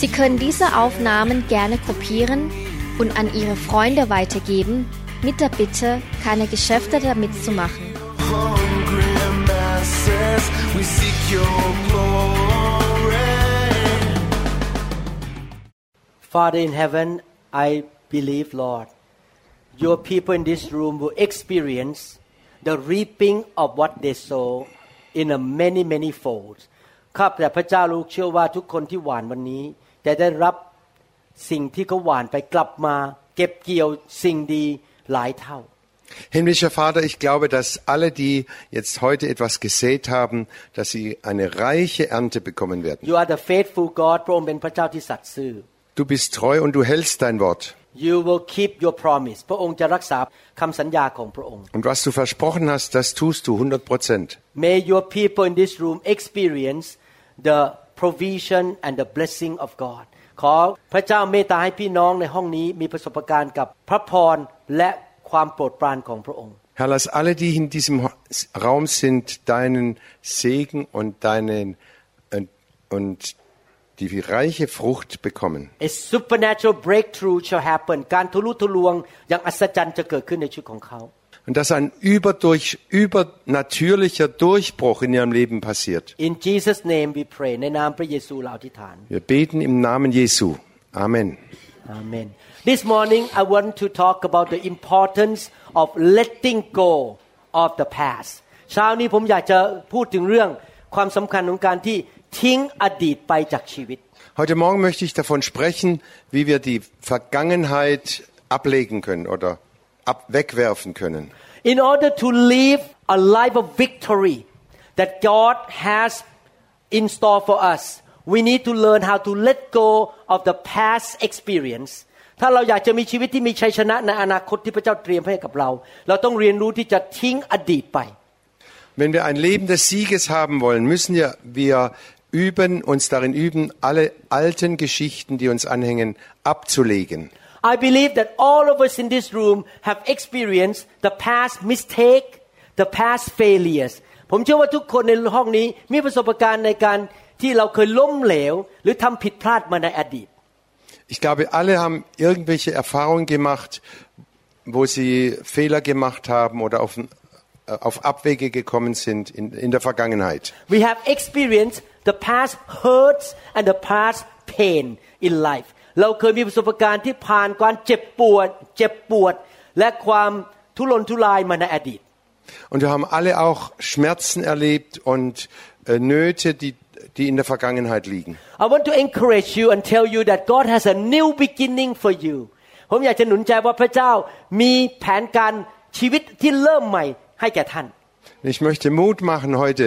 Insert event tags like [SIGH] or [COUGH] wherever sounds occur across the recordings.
Sie können diese Aufnahmen gerne kopieren und an Ihre Freunde weitergeben, mit der Bitte, keine Geschäfte damit zu machen. hungry masses, we seek your glory. Father in heaven, I believe, Lord, your people in this room will experience the reaping of what they sow in a many, many folds. ข้าแต่พระเจ้าลูกเชื่อว่าทุกคนที่หวานวันนี้ จะได้รับสิ่งที่เขาหวานไปกลับมา เก็บเกี่ยวสิ่งดีหลายเท่า Himmlischer Vater, ich glaube, dass alle, die jetzt heute etwas gesät haben, dass sie eine reiche Ernte bekommen werden. You are the faithful God พระองค์เป็นพระเจ้าที่สัตย์ซื่อ Du bist treu und du hältst dein Wort. You will keep your promise พระองค์จะรักษาคำสัญญาของพระองค์ Und was du versprochen hast, das tust du 100 Prozent. May your people in this room experience the provision and the blessing of God ขอพระเจ้าเมตตาให้พี่น้องในห้องนี้มีประสบการณ์กับพระพรและความโปรดปรานของพระองค์ Herr, lass alle, die in diesem Raum sind, deinen Segen und deinen und, und die reiche Frucht bekommen. A supernatural breakthrough shall happen การทะลุทะลวงอย่างอัศจรรย์จะเกิดขึ้นในชีวิตของเขา Und dass ein überdurch, übernatürlicher Durchbruch in ihrem Leben passiert. In Jesus name we pray ในนามพระเยซูเราอธิษฐาน Wir beten im Namen Jesu. Amen. Amen. This morning I want to talk about the importance of letting go of the past. เช้านี้ผมอยากจะพูดถึงเรื่องความสำคัญของการที่ทิ้งอดีตไปจากชีวิต Heute Morgen möchte ich davon sprechen, wie wir die Vergangenheit ablegen können oder ab wegwerfen können. In order to live a life of victory that God has in store for us, we need to learn how to let go of the past experience. ถ้าเราอยากจะมีชีวิตที่มีชัยชนะในอนาคตที่พระเจ้าเตรียมให้กับเรา เราต้องเรียนรู้ที่จะทิ้งอดีตไป Wenn wir ein Leben des Sieges haben wollen, müssen wir, wir üben, uns darin üben, alle alten Geschichten, die uns anhängen, abzulegen. I believe that all of us in this room have experienced the past mistake, the past failures. ผมเชื่อว่าทุกคนในห้องนี้มีประสบการณ์ในการที่เราเคยล้มเหลว หรือทำผิดพลาดมาในอดีต Ich glaube, alle haben irgendwelche Erfahrungen gemacht, wo sie Fehler gemacht haben oder auf, äh, auf Abwege gekommen sind in, in der Vergangenheit. We have experienced the past hurts and the past pain in life เราเคยมีประสบการณ์ที่ผ่านการเจ็บปวด เจ็บปวด และความทุรนทุรายมาในอดีต Und wir haben alle auch Schmerzen erlebt und äh, Nöte, die, die in der Vergangenheit liegen. I want to encourage you and tell you that God has a new beginning for you ผมอยากจะหนุนใจว่าพระเจ้ามีแผนการชีวิตที่เริ่มใหม่ให้แก่ท่าน Ich möchte Mut machen heute.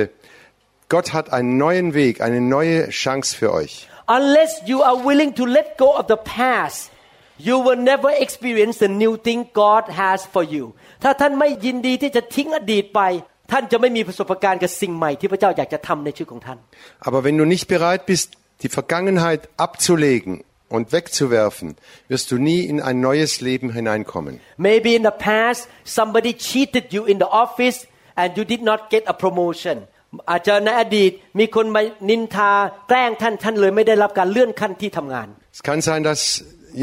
Gott hat einen neuen Weg, eine neue Chance für euch. Unless you are willing to let go of the past you will never experience the new thing God has for you ถ้าท่านไม่ยินดีที่จะทิ้งอดีตไป ท่านจะไม่มีประสบการณ์กับสิ่งใหม่ที่พระเจ้าอยากจะทำในชีวิตของท่าน Aber wenn du nicht bereit bist, die Vergangenheit abzulegen und wegzuwerfen, wirst du nie in ein neues Leben hineinkommen. Maybe in the past somebody cheated you in the office and you did not get a promotion อาจจะในอดีตมีคนมานินทาแกล้งท่านท่านเลยไม่ได้รับการเลื่อนขั้นที่ทำงาน Es kann sein, dass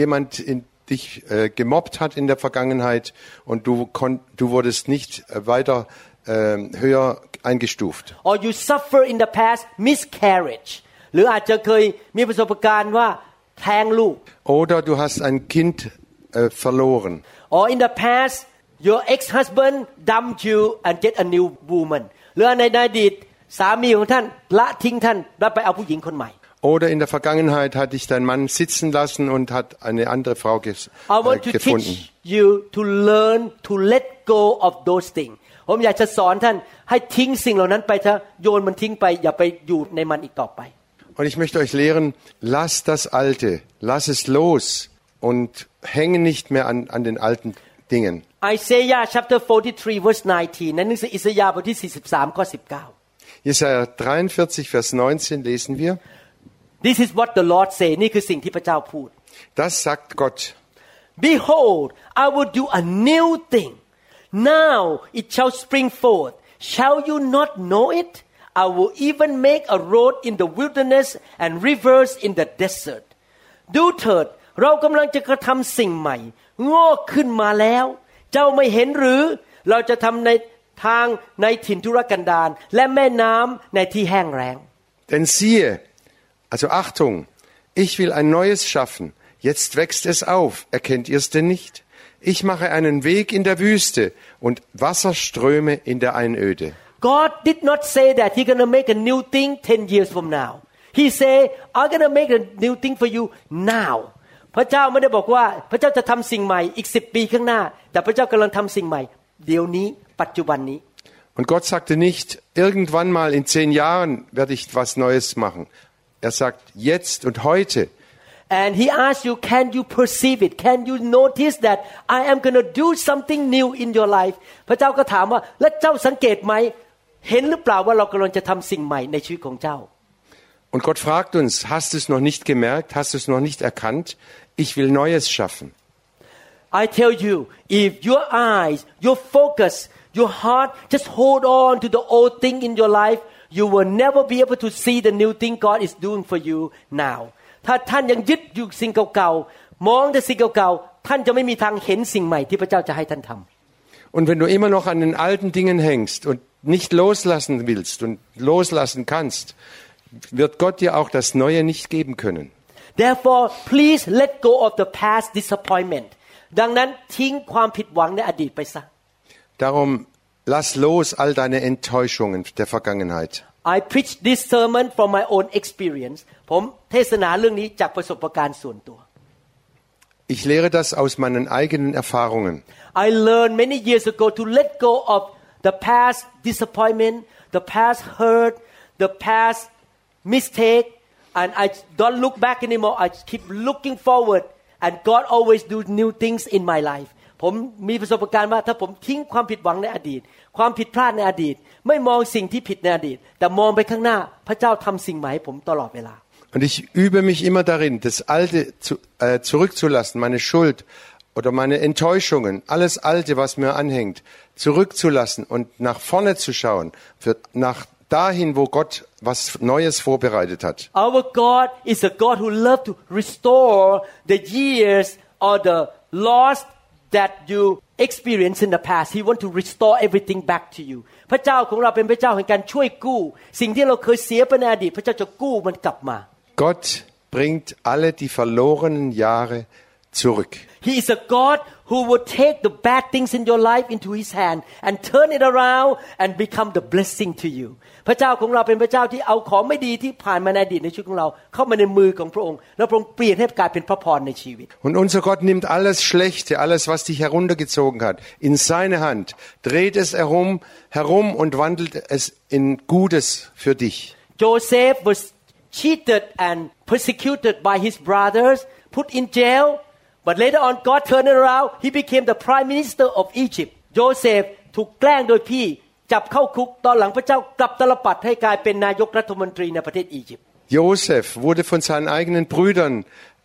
jemand in, dich äh, gemobbt hat in der Vergangenheit und du, kon, du wurdest nicht äh, weiter äh, höher eingestuft. or you suffer in the past miscarriage หรืออาจจะเคยมีประสบการณ์ว่าแท้งลูก Oder du hast ein Kind äh, verloren. or in the past your ex-husband dumped you and get a new woman หรือในอดีตสามีของท่านละทิ้งท่านแล้วไปเอาผู้หญิงคนใหม่ Oder in der Vergangenheit hat dich dein Mann sitzen lassen und hat eine andere Frau ges, I äh, want to gefunden. teach you to learn to let go of those things ผมอยากจะสอนท่านให้ทิ้งสิ่งเหล่านั้นไปเถอะโยนมันทิ้งไป อย่าไปอยู่ในมันอีกต่อไป Und ich möchte euch lehren, lasst das Alte, lass es los und hängen nicht mehr an, an den alten Dingen. Isaiah chapter 43 verse 19นั้นหนังสืออิสยาห์บทที่ 43 ข้อ Jesaja 43, Vers 19 lesen wir. 19 This is what the Lord say นี่คือสิ่งที่พระเจ้าพูด Das sagt Gott. Behold I will do a new thing now it shall spring forth shall you not know it I will even make a road in the wilderness and rivers in the desert ดูเถิด เรากำลังจะกระทำสิ่งใหม่ งอกขึ้นมาแล้ว เจ้าไม่เห็นหรือ เราจะทำในทางในถิ่นทุรกันดารและแม่น้ำในที่แห้งแล้ง Denn siehe, also Achtung, ich will ein neues schaffen. Jetzt wächst es auf. Erkennt ihr es denn nicht? Ich mache einen Weg in der Wüste und Wasserströme in der Einöde. God did not say that He gonna make a new thing 10 years from now. He say I'm gonna make a new thing for you now. พระเจ้าไม่ได้บอกว่า พระเจ้าจะทำสิ่งใหม่อีกสิบปีข้างหน้า แต่พระเจ้ากำลังทำสิ่งใหม่ เดี๋ยวนี้ปัจจุบันนี้ Und Gott sagte nicht, irgendwann mal in zehn Jahren werde ich was Neues machen. Er sagt jetzt und heute. and He asks you can you perceive it can you notice that I am gonna do something new in your life พระเจ้าก็ถามว่า แล้วเจ้าสังเกตไหม เห็นหรือเปล่าว่าเรากำลังจะทำสิ่งใหม่ในชีวิตของเจ้า Und Gott fragt uns, hast du es noch nicht gemerkt? Hast du es noch nicht erkannt? Ich will Neues schaffen. I tell you, if your eyes, your focus, your heart just hold on to the old thing in your life, you will never be able to see the new thing God is doing for you now. ถ้าท่านยังยึดอยู่สิ่งเก่าๆ มองแต่สิ่งเก่าๆ ท่านจะไม่มีทางเห็นสิ่งใหม่ที่พระเจ้าจะให้ท่านทำ Und wenn du immer noch an den alten Dingen hängst und nicht loslassen willst und loslassen kannst, wird Gott dir auch das Neue nicht geben können. Therefore please let go of the past disappointment ดังนั้นทิ้งความผิดหวังในอดีตไปซะ Darum lass los all deine Enttäuschungen der Vergangenheit. I preach this sermon from my own experience ผมเทศนาเรื่องนี้จากประสบการณ์ส่วนตัว Ich lehre das aus meinen eigenen Erfahrungen. I learned many years ago to let go of the past disappointment, the past hurt, the past mistake, and I don't look back anymore. I keep looking forward, and God always do new things in my life. ผมมีประสบการณ์ว่าถ้าผมทิ้งความผิดหวังในอดีต ความผิดพลาดในอดีต ไม่มองสิ่งที่ผิดในอดีต แต่มองไปข้างหน้า พระเจ้าทำสิ่งใหม่ให้ผมตลอดเวลา Und ich übe mich immer darin, das Alte zu, äh, zurückzulassen, meine Schuld oder meine Enttäuschungen, alles Alte, was mir anhängt, zurückzulassen und nach vorne zu schauen, für, nach dahin, wo Gott was Neues vorbereitet hat. Our God is a God who loves to restore the years or the loss that you experienced in the past. He want to restore everything back to you. พระเจ้าของเราเป็นพระเจ้าแห่งการช่วยกู้ สิ่งที่เราเคยเสียไปในอดีต พระเจ้าจะกู้มันกลับมา Gott bringt alle die verlorenen Jahre zurück. He is a God who will take the bad things in your life into His hand and turn it around and become the blessing to you พระเจ้าของเราเป็นพระเจ้าที่เอาของไม่ดีที่ผ่านมาในอดีตในชีวิตของเรา เข้ามาในมือของพระองค์ แล้วพระองค์เปลี่ยนให้กลายเป็นพระพรในชีวิต [LAUGHS] Und unser Gott nimmt alles Schlechte, alles, was dich heruntergezogen hat, in seine Hand, dreht es herum, herum und wandelt es in Gutes für dich. Joseph was cheated and persecuted by his brothers put in jail but later on God turned it around he became the prime minister of Egypt Joseph ถูกแกล้งโดยพี่ จับเข้าคุกตอนหลังพระเจ้ากลับตลปัดให้กลายเป็นนายกรัฐมนตรีในประเทศอียิปต์ Josef wurde von seinen eigenen Brüdern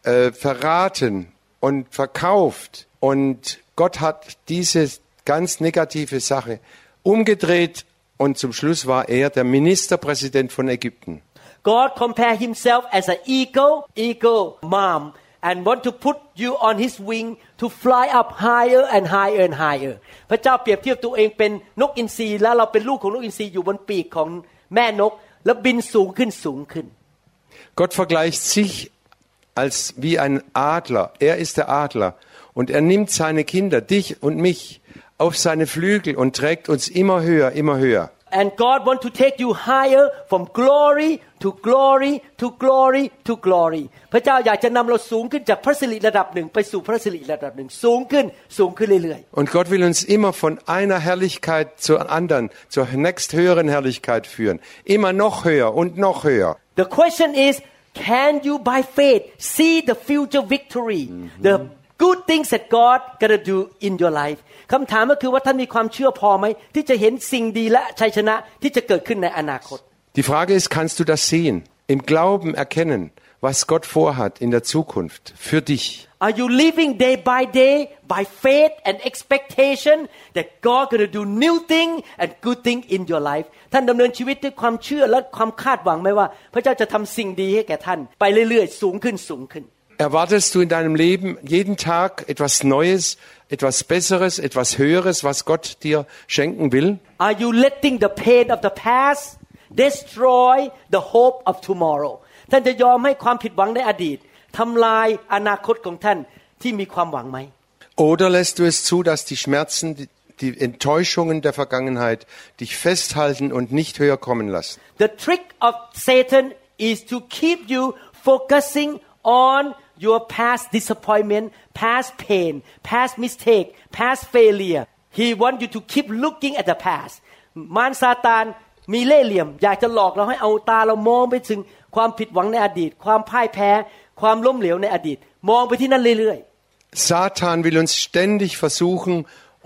äh, verraten und verkauft. Und Gott hat diese ganz negative Sache umgedreht und zum Schluss war er der Ministerpräsident von Ägypten. God compare himself as an eagle eagle mom and want to put you on his wing to fly up higher and higher and higher พระเจ้าเปรียบเทียบตัวเองเป็นนกอินทรีแล้วเราเป็นลูกของนกอินทรีอยู่บนปีกของแม่นก แล้วบินสูงขึ้นสูงขึ้น Gott vergleicht sich als wie ein Adler. Er ist der Adler. Und er nimmt seine Kinder, dich und mich, auf seine Flügel und trägt uns immer höher, immer höher. and God want to take you higher from glory to glory to glory to glory พระเจ้าอยากจะนำเราสูงขึ้นจากพระสิริระดับหนึ่งไปสู่พระสิริระดับหนึ่งสูงขึ้นสูงขึ้นเรื่อย Und Gott will uns immer von einer Herrlichkeit zur anderen, zur nächsthöheren Herrlichkeit führen. Immer noch höher und noch höher.ๆ The question is can you by faith see the future victory the good things that God gonna do in your life คำถามก็คือว่าท่านมีความเชื่อพอไหมที่จะเห็นสิ่งดีและชัยชนะที่จะเกิดขึ้นในอนาคต Die Frage ist, kannst du das sehen? Im Glauben erkennen, was Gott vorhat in der Zukunft für dich. Are you living day by day by faith and expectation that God gonna do new thing and good thing in your life ท่านดำเนินชีวิตด้วยความเชื่อและความคาดหวังไหมว่า พระเจ้าจะทำสิ่งดีให้แก่ท่านไปเรื่อยๆ สูงขึ้นสูงขึ้น Erwartest du in deinem Leben jeden Tag etwas Neues, etwas Besseres, etwas Höheres, was Gott dir schenken will? Are you letting the pain of the past destroy the hope of tomorrow ท่านจะยอมให้ความผิดหวังในอดีตทำลายอนาคตของท่านที่มีความหวังไหม Oder lässt du es zu, dass die Schmerzen, die, die Enttäuschungen der Vergangenheit dich festhalten und nicht höher kommen lassen? The trick of Satan is to keep you focusing on your past disappointment, past pain, past mistake, past failure. He wants you to keep looking at the past. มารซาตานมีเล่ห์เหลี่ยม อยากจะหลอกเราให้เอาตาเรามองไปถึงความผิดหวังในอดีต ความพ่ายแพ้ ความล้มเหลวในอดีต มองไปที่นั่นเรื่อย Satan will uns ständig versuchen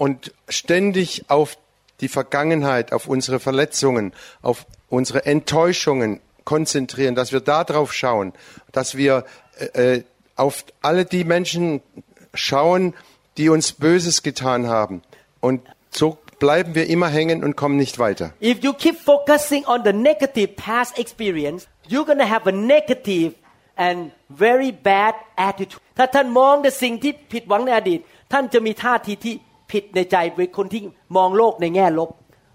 und ständig auf die Vergangenheit, auf unsere Verletzungen, auf unsere Enttäuschungen konzentrieren, dass wir darauf schauen, dass wir äh, äh, auf alle die Menschen schauen, die uns Böses getan haben. Und so bleiben wir immer hängen und kommen nicht weiter. If you keep focusing on the negative past experience, you're gonna have a negative and very bad attitude. ถ้าท่านมองแต่สิ่งที่ผิดหวังในอดีต ท่านจะมีท่าทีที่ผิดในใจเป็นคนที่มองโลกในแง่ลบ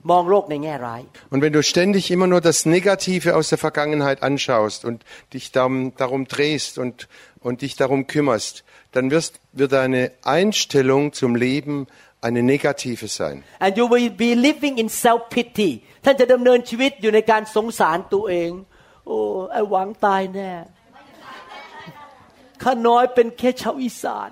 und wenn du ständig immer nur das Negative aus der Vergangenheit anschaust und dich darum, darum drehst und, und dich darum kümmerst, dann wirst, wird deine Einstellung zum Leben eine negative sein. And you will be living in self pity. ท่านจะดำเนินชีวิตอยู่ในการสงสารตัวเอง.โอ้ไอหวังตายแน่ข้าน้อยเป็นแค่ชาวอีสาน.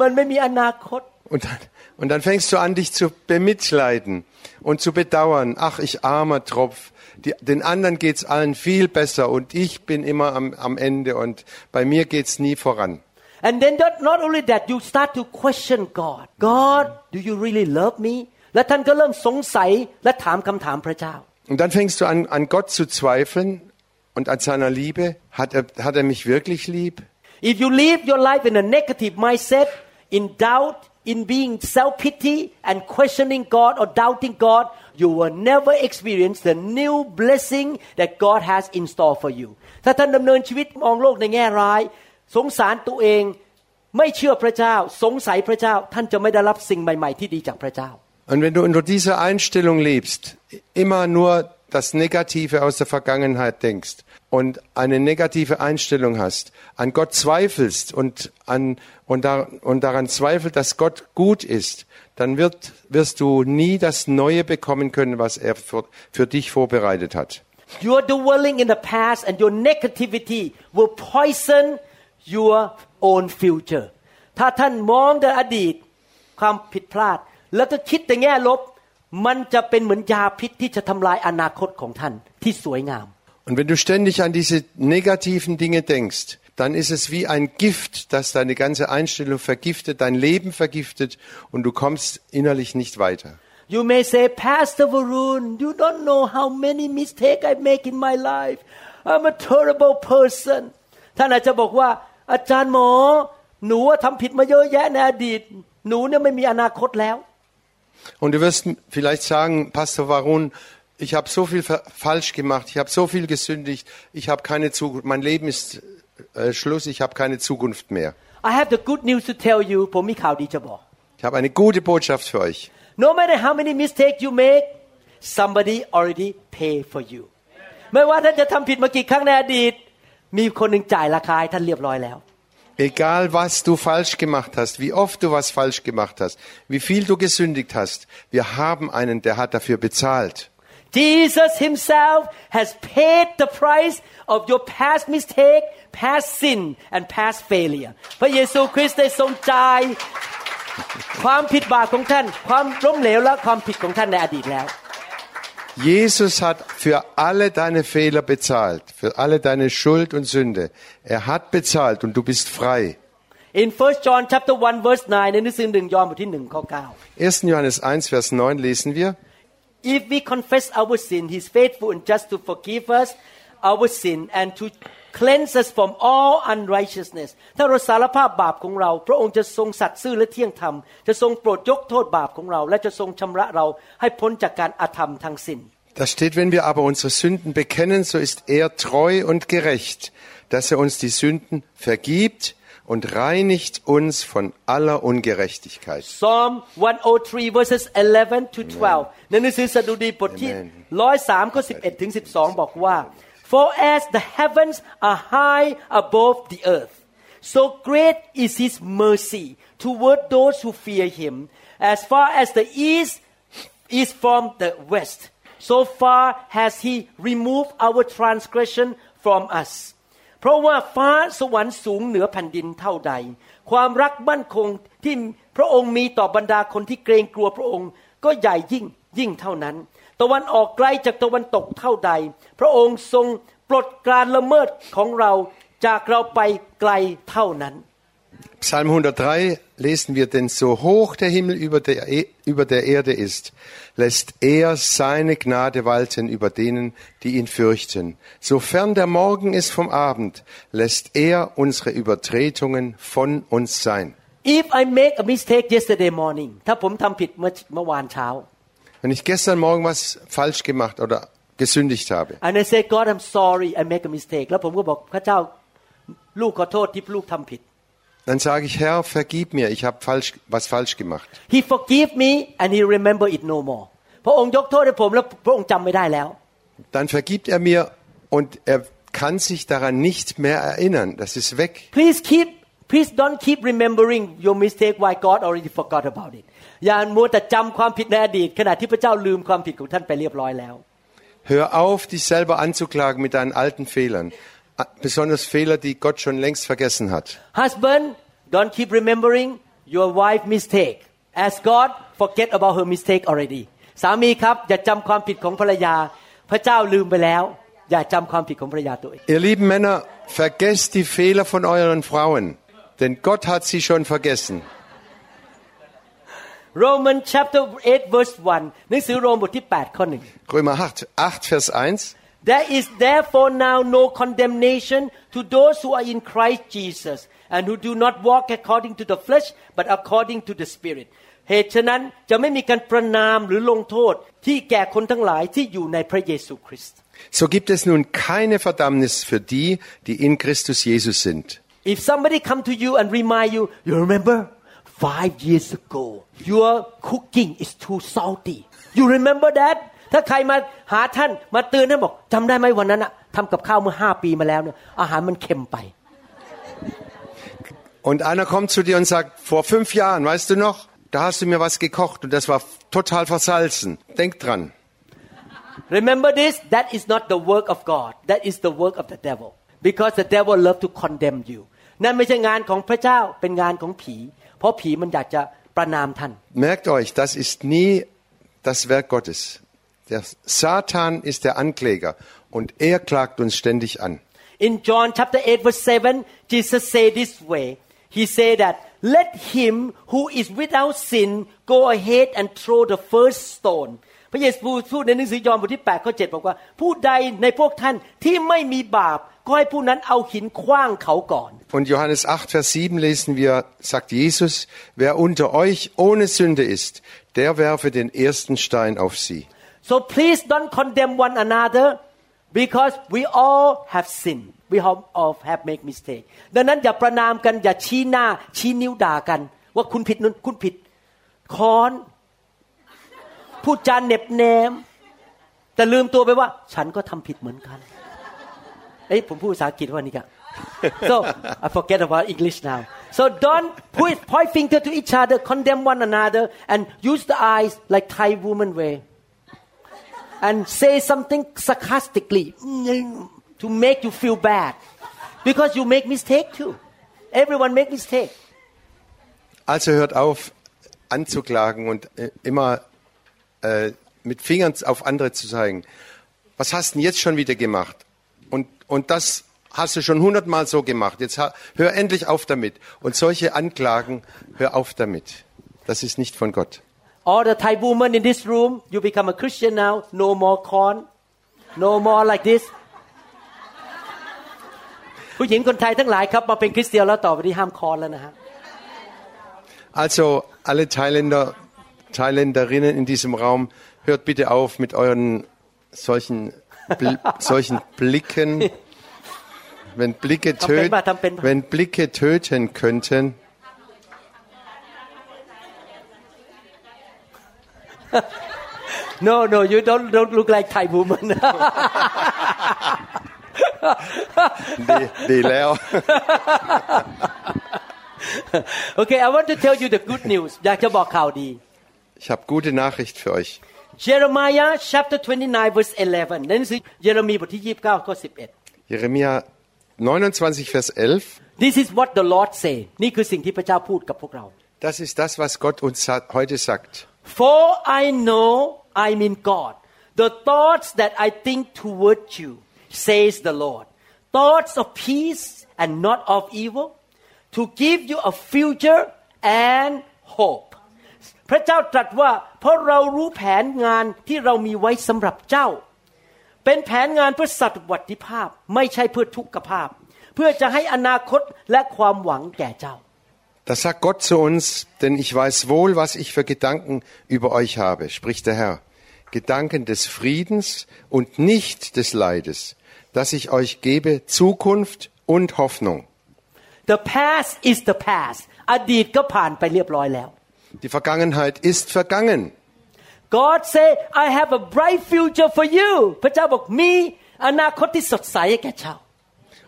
มันไม่มีอนาคต. Oh, Und dann, und dann fängst du an, dich zu bemitleiden und zu bedauern. Ach, ich armer Tropf. Die, den anderen geht's allen viel besser und ich bin immer am, am Ende und bei mir geht's nie voran. And then not, not only that you start to question God God do you really love me และท่านก็เริ่มสงสัยและถามคำถามพระเจ้า Und dann fängst du an, an Gott zu zweifeln und an seiner Liebe. Hat er, hat er mich wirklich lieb? If you live your life in a negative mindset in doubt in being self pity and questioning God or doubting God, you will never experience the new blessing that God has in store for you. ถ้าท่านดำเนินชีวิตมองโลกในแง่ร้าย สงสารตัวเองไม่เชื่อพระเจ้า สงสัยพระเจ้า ท่านจะไม่ได้รับสิ่งใหม่ๆที่ดีจากพระเจ้า Und wenn du unter dieser Einstellung lebst, immer nur das Negative aus der Vergangenheit denkst, und eine negative Einstellung hast, an Gott zweifelst und, an, und, da, und daran zweifelt, dass Gott gut ist, dann wird, wirst du nie das Neue bekommen können, was er für, für dich vorbereitet hat. Your dwelling in the past and your negativity will poison your own future ถ้าท่านมองแต่อดีต ความผิดพลาด แล้วก็คิดแต่แง่ลบ มันจะเป็นเหมือนยาพิษที่จะทำลายอนาคตของท่านที่สวยงาม Und wenn du ständig an diese negativen Dinge denkst, dann ist es wie ein Gift, das deine ganze Einstellung vergiftet, dein Leben vergiftet und du kommst innerlich nicht weiter. You may say Pastor Varun you don't know how many mistakes I make in my life I'm a terrible person ท่านอาจจะบอกว่า อาจารย์หมอ หนูว่าทำผิดมาเยอะแยะในอดีต หนูเนี่ยไม่มีอนาคตแล้ว Und du wirst vielleicht sagen, Pastor Warun, ich habe so viel fa- falsch gemacht, ich habe so viel gesündigt, ich habe keine Zukunft, mein Leben ist äh, Schluss, ich habe keine Zukunft mehr. I have the good news to tell you ผมมีข่าวดีจะบอก Ich habe eine gute Botschaft für euch. No matter how many mistakes you make somebody already pay for you ไม่ว่าท่านจะทำผิดมากี่ครั้งในอดีต มีคนหนึ่งจ่ายราคาให้ท่านเรียบร้อยแล้ว Egal was du falsch gemacht hast, wie oft du was falsch gemacht hast, wie viel du gesündigt hast, wir haben einen, der hat dafür bezahlt. Jesus himself has paid the price of your past mistake past sin and past failure พระเยซูคริสต์ได้ทรงจ่าย ความผิดบาปของท่าน ความล้มเหลวและความผิดของท่านในอดีตแล้ว [LAUGHS] Jesus hat für alle deine Fehler bezahlt, für alle deine Schuld und Sünde. Er hat bezahlt und du bist frei. In 1 John chapter 1 verse 9ในหนังสือหนึ่งยอห์นบทที่หนึ่งข้อ9 1. Johannes 1, Vers 9 lesen wir. If we confess our sin, He's faithful and just to forgive us our sin and to cleanse us from all unrighteousness ถ้าเราสารภาพบาปของเรา พระองค์จะทรงสัตย์ซื่อและเที่ยงธรรม จะทรงโปรดยกโทษบาปของเรา และจะทรงชำระเราให้พ้นจากการอาธรรมทั้งสิ้น Da steht, wenn wir aber unsere Sünden bekennen, so ist er treu und gerecht, dass er uns die Sünden vergibt und reinigt uns von aller Ungerechtigkeit. Psalm 103 verses 11 to 12ในหนังสือสดุดีบทที่ Amen. 103ข้อ11ถึง12 บอกว่า For as the heavens are high above the earth so great is his mercy toward those who fear him as far as the east is from the west so far has he removed our transgression from us เพราะว่าฟ้าสวรรค์สูงเหนือแผ่นดินเท่าใด ความรักมั่นคงที่พระองค์มีต่อบรรดาคนที่เกรงกลัวพระองค์ก็ใหญ่ยิ่งยิ่งเท่านั้น ตะวันออกไกลจากตะวันตกเท่าใด พระองค์ทรงปลดการละเมิดของเราจากเราไปไกลเท่านั้น Psalm 103 lesen wir, denn so hoch der Himmel über der, E- über der Erde ist, lässt er seine Gnade walten über denen, die ihn fürchten. Sofern der Morgen ist vom Abend, lässt er unsere Übertretungen von uns sein. If I make a mistake yesterday morning ถ้าผมทำผิดเมื่อเมื่อวานเช้า Wenn ich gestern Morgen was falsch gemacht oder gesündigt habe, and I say God I'm sorry I make a mistake แล้วผมก็บอกพระเจ้าลูกขอโทษที่ลูกทำผิด dann sage ich, Herr, vergib mir, ich habe falsch, was falsch gemacht. He forgive me and he remember it no more พระองค์ยกโทษให้ผมแล้วพระองค์จำไม่ได้แล้ว Dann vergibt er mir und er kann sich daran nicht mehr erinnern. Das ist weg. Please keep please don't keep remembering your mistake why God already forgot about it อย่ามัวแต่จำความผิดในอดีต ขณะที่พระเจ้าลืมความผิดของท่านไปเรียบร้อยแล้ว Hör auf, dich selber anzuklagen mit deinen alten Fehlern. Besonders Fehler, die Gott schon längst vergessen hat. Husband don't keep remembering your wife mistake as God forget about her mistake already สามีครับอย่าจำความผิดของภรรยา พระเจ้าลืมไปแล้ว อย่าจำความผิดของภรรยาตัวเอง Ihr lieben Männer, vergesst die Fehler von euren Frauen, denn Gott hat sie schon vergessen. Roman chapter 8 verse 1หนังสือโรมบทที่ 8 ข้อหนึ่ง Römer 8, 8 Vers 1. There is therefore now no condemnation to those who are in Christ Jesus and who do not walk according to the flesh but according to the Spirit เหตุฉะนั้นจะไม่มีการประนามหรือลงโทษที่แก่คนทั้งหลายที่อยู่ในพระเยซูคริสต์ So gibt es nun keine Verdammnis für die, die in Christus Jesus sind. If somebody come to you and remind you you remember five years ago your cooking is too salty you remember that ถ้าใครมาหาท่านมาเตือนท่านบอกจำได้ไหมวันนั้นอะทำกับข้าวเมื่อห้าปีมาแล้วเนี่ยอาหารมันเค็มไป Und einer kommt zu dir und sagt, vor fünf Jahren, weißt du noch, da hast du mir was gekocht und das war total versalzen. Denk dran. Remember this that is not the work of God that is the work of the devil because the devil love to condemn you นั่นไม่ใช่งานของพระเจ้าเป็นงานของผี เพราะผีมันอยากจะประนามท่าน Merkt euch, das ist nie das Werk Gottes. Der Satan ist der Ankläger und er klagt uns ständig an. In John chapter 8 verse 7 Jesus say this way he say that let him who is without sin go ahead and throw the first stone พระเยซูพูดในหนังสือยอห์นบทที่8ข้อ7บอกว่า ผู้ใดในพวกท่านที่ไม่มีบาป ก็ให้ผู้นั้นเอาหินขว้างเขาก่อน Und Johannes 8, Vers 7 lesen wir, sagt Jesus, wer unter euch ohne Sünde ist, der werfe den ersten Stein auf sie. So please don't condemn one another because we all have sinned. We all have make mistake. ดังนั้นอย่าประนามกันอย่าชี้หน้าชี้นิ้วด่ากัน ว่าคุณผิดนั้นคุณผิดค้อนพูดจาเน็บแนม แต่ลืมตัวไปว่า ฉันก็ทำผิดเหมือนกัน เอ้ยผมพูดภาษาอังกฤษว่านี่กัน so I forget about English now so don't point point finger to each other condemn one another and use the eyes like Thai woman way and say something sarcastically to make you feel bad because you make mistake too everyone make mistake Also hört auf, anzuklagen und äh, immer äh, mit Fingern auf andere zu zeigen. Was hast du denn jetzt schon wieder gemacht? Und, und das hast du schon hundertmal so gemacht. Jetzt hör endlich auf damit. Und solche Anklagen, hör auf damit. Das ist nicht von Gott All the Thai women in this room, you become a Christian now. No more corn. No more like this. [LAUGHS] ผู้หญิงคนไทยทั้งหลายครับมาเป็นคริสเตียนแล้วต่อไปนี้ห้ามคอนแล้วนะฮะ Also alle Thailänder, Thailänderinnen in diesem Raum, hört bitte auf mit euren solchen, Bl [LAUGHS] solchen Blicken. Wenn Blicke, töt Tampen ba, tampen ba. wenn Blicke töten könnten, [LAUGHS] No no you don't don't look like Thai woman [LAUGHS] ดีดีแล้ว [LAUGHS] Okay I want to tell you the good news อยากจะบอกข่าวดี Ich habe gute Nachricht für euch. Jeremiah chapter 29 verse 11ในหนังสือเยเรมีบทที่ 29ข้อ11 Jeremia 29, Vers 11. This is what the Lord say นี่คือสิ่งที่พระเจ้าพูดกับพวกเรา Das ist das, was Gott uns sa- heute sagt. For I know I'm in God. The thoughts that I think toward you, says the Lord. Thoughts of peace and not of evil, to give you a future and hope. พระเจ้าตรัสว่าเพราะเรารู้แผนงานที่เรามีไว้สำหรับเจ้า เป็นแผนงานเพื่อสัตวัติภาพ ไม่ใช่เพื่อทุกขภาพ เพื่อจะให้อนาคตและความหวังแก่เจ้า Das sagt Gott zu uns, denn ich weiß wohl, was ich für Gedanken über euch habe, spricht der Herr. Gedanken des Friedens und nicht des Leides, dass ich euch gebe Zukunft und Hoffnung. The past is the past อดีตก็ผ่านไปเรียบร้อยแล้ว Die Vergangenheit ist vergangen. God say I have a bright future for you พระเจ้าบอกมีอนาคตที่สดใสให้แก่เจ้า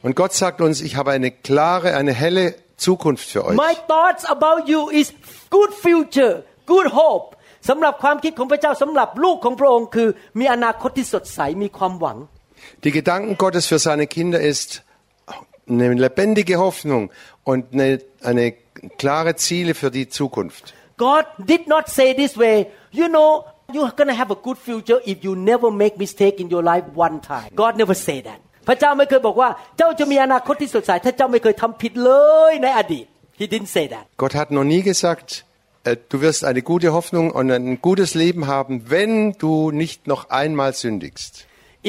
Und Gott sagt uns, ich habe eine klare, eine helle Zukunft für euch. My thoughts about you is good future good hope สำหรับความคิดของพระเจ้าสำหรับลูกของพระองค์คือ มีอนาคตที่สดใสมีความหวัง Die Gedanken Gottes für seine Kinder ist eine lebendige Hoffnung und eine, eine klare Ziele für die Zukunft. God did not say this way you know you're gonna have a good future if you never make mistake in your life one time God never say that พระเจ้าไม่เคยบอกว่า เจ้าจะมีอนาคตที่สดใสถ้าเจ้าไม่เคยทำผิดเลยในอดีต He didn't say that Gott hat noch nie gesagt, äh, du wirst eine gute Hoffnung und ein gutes Leben haben, wenn du nicht noch einmal sündigst.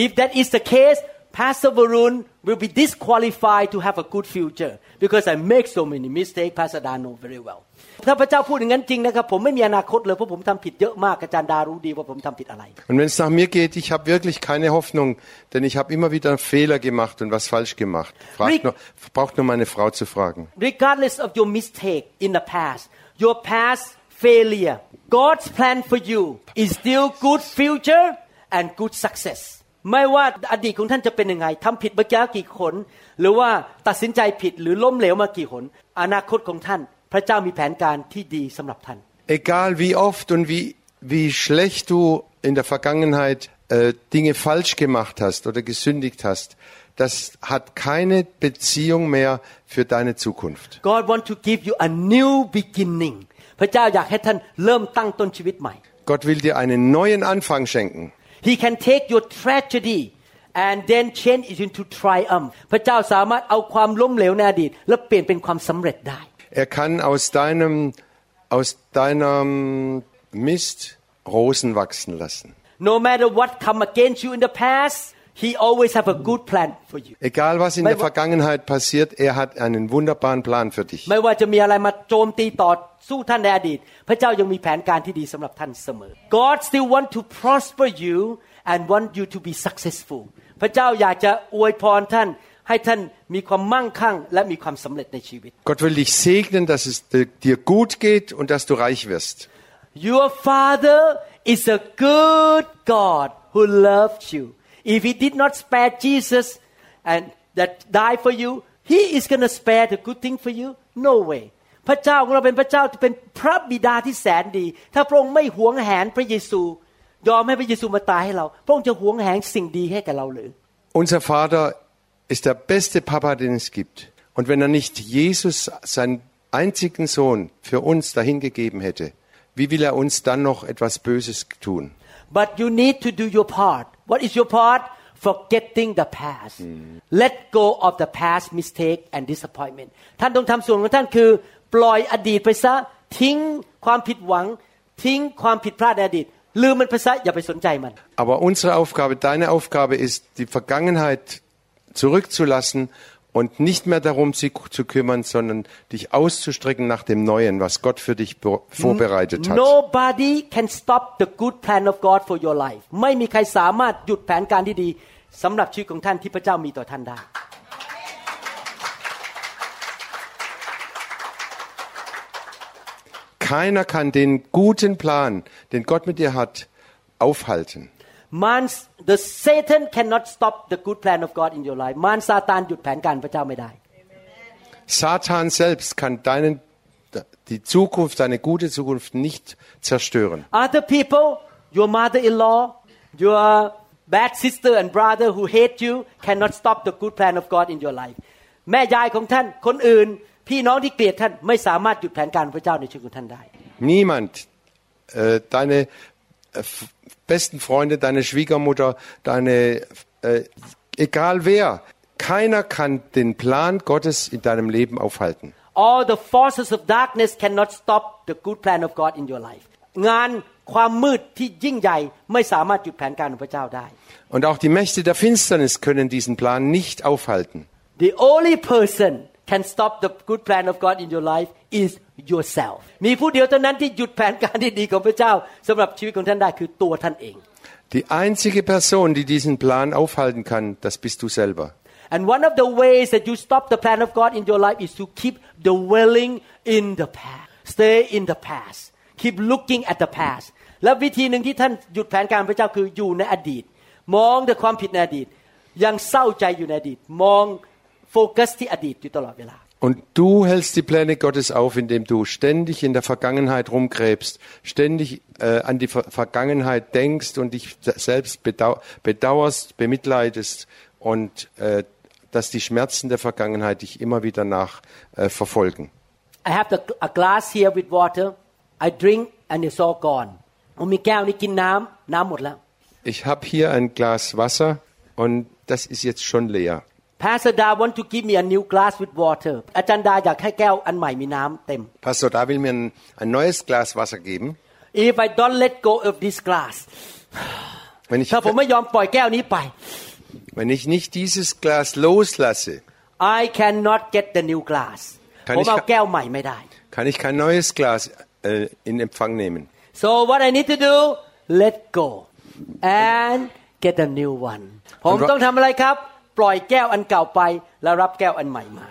If that is the case Pastor Varun will be disqualified to have a good future because I make so many mistakes Pastor Dan know very well ถ้าพระเจ้าพูดอย่างนั้นจริงนะครับผมไม่มีอนาคตเลยเพราะผมทำผิดเยอะมากอาจารย์ดารู้ดีว่าผมทำผิดอะไร Und wenn es nach mir geht, ich habe wirklich keine Hoffnung, denn ich habe immer wieder Fehler gemacht und was falsch gemacht. Rick- Fragt nur, braucht nur meine Frau zu fragen. regardless of your mistake in the past, your past failure, God's plan for you is still good future and good success. ไม่ว่าอดีตของท่านจะเป็นยังไงทำผิดมาแล้วกี่คน หรือว่าตัดสินใจผิดหรือล้มเหลวมากี่หนอนาคตของท่าน พระเจ้ามีแผนการที่ดีสำหรับท่าน Egal wie oft und wie, wie schlecht du in der Vergangenheit äh, Dinge falsch gemacht hast oder gesündigt hast, das hat keine Beziehung mehr für deine Zukunft. God want to give you a new beginning พระเจ้าอยากให้ท่านเริ่มตั้งต้นชีวิตใหม่ Gott will dir einen neuen Anfang schenken. He can take your tragedy and then change it into triumph พระเจ้าสามารถเอาความล้มเหลวในอดีต แล้วเปลี่ยนเป็นความสำเร็จได้ Er kann aus deinem, aus deinem Mist Rosen wachsen lassen. No matter what come against you in the past He always have a good plan for you Egal was in Weil der wo- Vergangenheit passiert, er hat einen wunderbaren Plan für dich. ไม่ว่าจะมีอะไรมาโจมตีต่อสู้ท่านในอดีต พระเจ้ายังมีแผนการที่ดีสำหรับท่านเสมอ God still want to prosper you and want you to be successful พระเจ้าอยากจะอวยพรท่าน ให้ท่านมีความมั่งคั่งและมีความสำเร็จในชีวิต Gott will dich segnen, dass es dir dir gut geht und dass du reich wirst. Your father is a good God who loves you. If he did not spare Jesus and that died for you, he is going to spare the good thing for you? No way. พระเจ้าของเราเป็นพระเจ้าที่เป็นพระบิดาที่แสนดี ถ้าพระองค์ไม่หวงแหนพระเยซู ยอมให้พระเยซูมาตายให้เรา พระองค์จะหวงแหนสิ่งดีให้กับเราหรือ Unser Vater ist der beste Papa, den es gibt. Und wenn er nicht Jesus, seinen einzigen Sohn, für uns dahingegeben hätte, wie will er uns dann noch etwas Böses tun? But you need to do your part. What is your part? Forgetting the past. Let go of the past mistake and disappointment. ท่านต้องทำส่วนของท่านคือ ปล่อยอดีตไปซะ ทิ้งความผิดหวัง ทิ้งความผิดพลาดในอดีต ลืมมันไปซะอย่าไปสนใจมัน Aber unsere Aufgabe, deine Aufgabe ist, die Vergangenheit zurückzulassen und nicht mehr darum sich zu kümmern, sondern dich auszustrecken nach dem Neuen, was Gott für dich be- vorbereitet hat. Nobody can stop the good plan of God for your life ไม่มีใครสามารถหยุดแผนการที่ดีสำหรับชีวิตของท่านที่พระเจ้ามีต่อท่านได้ Keiner kann den guten Plan, den Gott mit dir hat, aufhalten. Man the Satan cannot stop the good plan of God in your life มารซาตานหยุดแผนการพระเจ้าไม่ได้ Satan selbst kann deinen, die Zukunft, deine gute Zukunft nicht zerstören. other people your mother-in-law your bad sister and brother who hate you cannot stop the good plan of God in your life แม่ยายของท่านคนอื่น พี่น้องที่เกลียดท่านไม่สามารถหยุดแผนการพระเจ้าในชีวิตของท่านได้ Niemand, äh, deine äh, f- besten Freunde, deine Schwiegermutter, deine, äh, egal wer, keiner kann den Plan Gottes in deinem Leben aufhalten. all the forces of darkness cannot stop the good plan of God in your life งานความมืดที่ยิ่งใหญ่ไม่สามารถหยุดแผนการของพระเจ้าได้ Und auch die Mächte der Finsternis können diesen Plan nicht aufhalten. The only person can stop the good plan of God in your life is yourself มีผู้เดียวเท่านั้นที่หยุดแผนการที่ดีของพระเจ้าสำหรับชีวิตของท่านได้คือตัวท่านเอง Die einzige Person, die diesen Plan aufhalten kann, das bist du selber. And one of the ways that you stop the plan of God in your life is to keep dwelling in the past stay in the past keep looking at the past และวิธีหนึ่งที่ท่านหยุดแผนการพระเจ้าคืออยู่ในอดีต มองแต่ความผิดในอดีต ยังเศร้าใจอยู่ในอดีต มองโฟกัสที่อดีตอยู่ตลอดเวลา Und du hältst die Pläne Gottes auf, indem du ständig in der Vergangenheit rumgräbst, ständig äh, an die Ver Vergangenheit denkst und dich selbst bedau bedauerst, bemitleidest und äh, dass die Schmerzen der Vergangenheit dich immer wieder nachverfolgen. Äh, I have the, a glass here with water. I drink and it's all gone. Ich habe hier ein Glas Wasser und das ist jetzt schon leer. Pastor Da want to give me a new glass with water อาจารย์ดาอยากให้แก้วอันใหม่มีน้ำเต็ม Pastor, da will mir ein, ein neues Glas Wasser geben. If I don't let go of this glass [SIGHS] Wenn ich, ถ้าผมไม่ยอมปล่อยแก้วนี้ไป wenn ich nicht dieses Glas loslasse, I cannot get the new glass kann ผม ich เอาแก้วใหม่ไม่ได้ kann ich kein neues Glas äh, in Empfang nehmen. so what I need to do let go and get a new one ผมต้องทำอะไรครับ ปล่อยแก้วอันเก่าไป แล้วรับแก้วอันใหม่มา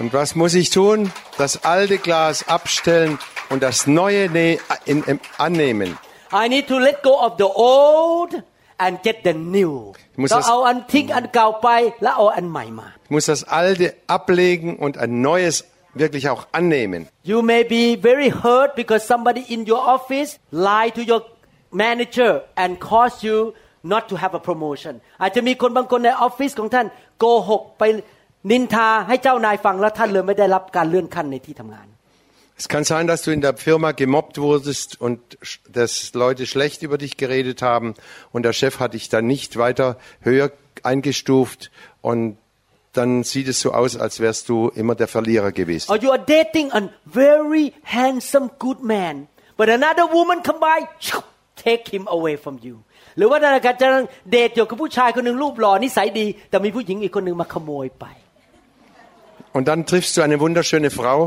Und was muss ich tun? Das alte Glas abstellen und das neue ne in, in, annehmen. I need to let go of the old and get the new Ich muss ต้อง das- เอาอันทิ้งอันเก่าไปแล้วเอาอันใหม่มา Ich muss das alte ablegen und ein neues wirklich auch annehmen. You may be very hurt because somebody in your office lied to your manager and caused you not to have a promotion อาจจะมีคนบางคนในออฟฟิศของท่านโกหกไปนินทาให้เจ้านายฟังแล้วท่านเลยไม่ได้รับการเลื่อนขั้นในที่ทำงาน Es kann sein, dass du in der Firma gemobbt wurdest und sch- dass Leute schlecht über dich geredet haben und der Chef hat dich dann nicht weiter höher eingestuft und dann sieht es so aus, als wärst du immer der Verlierer gewesen. or you are dating a very handsome good man but another woman come by take him away from you หรือว่าท่านอาจจะเดทอยู่กับผู้ชายคนหนึ่งรูปหล่อนิสัยดี แต่มีผู้หญิงอีกคนหนึ่งมาขโมยไป Und dann triffst du eine wunderschöne Frau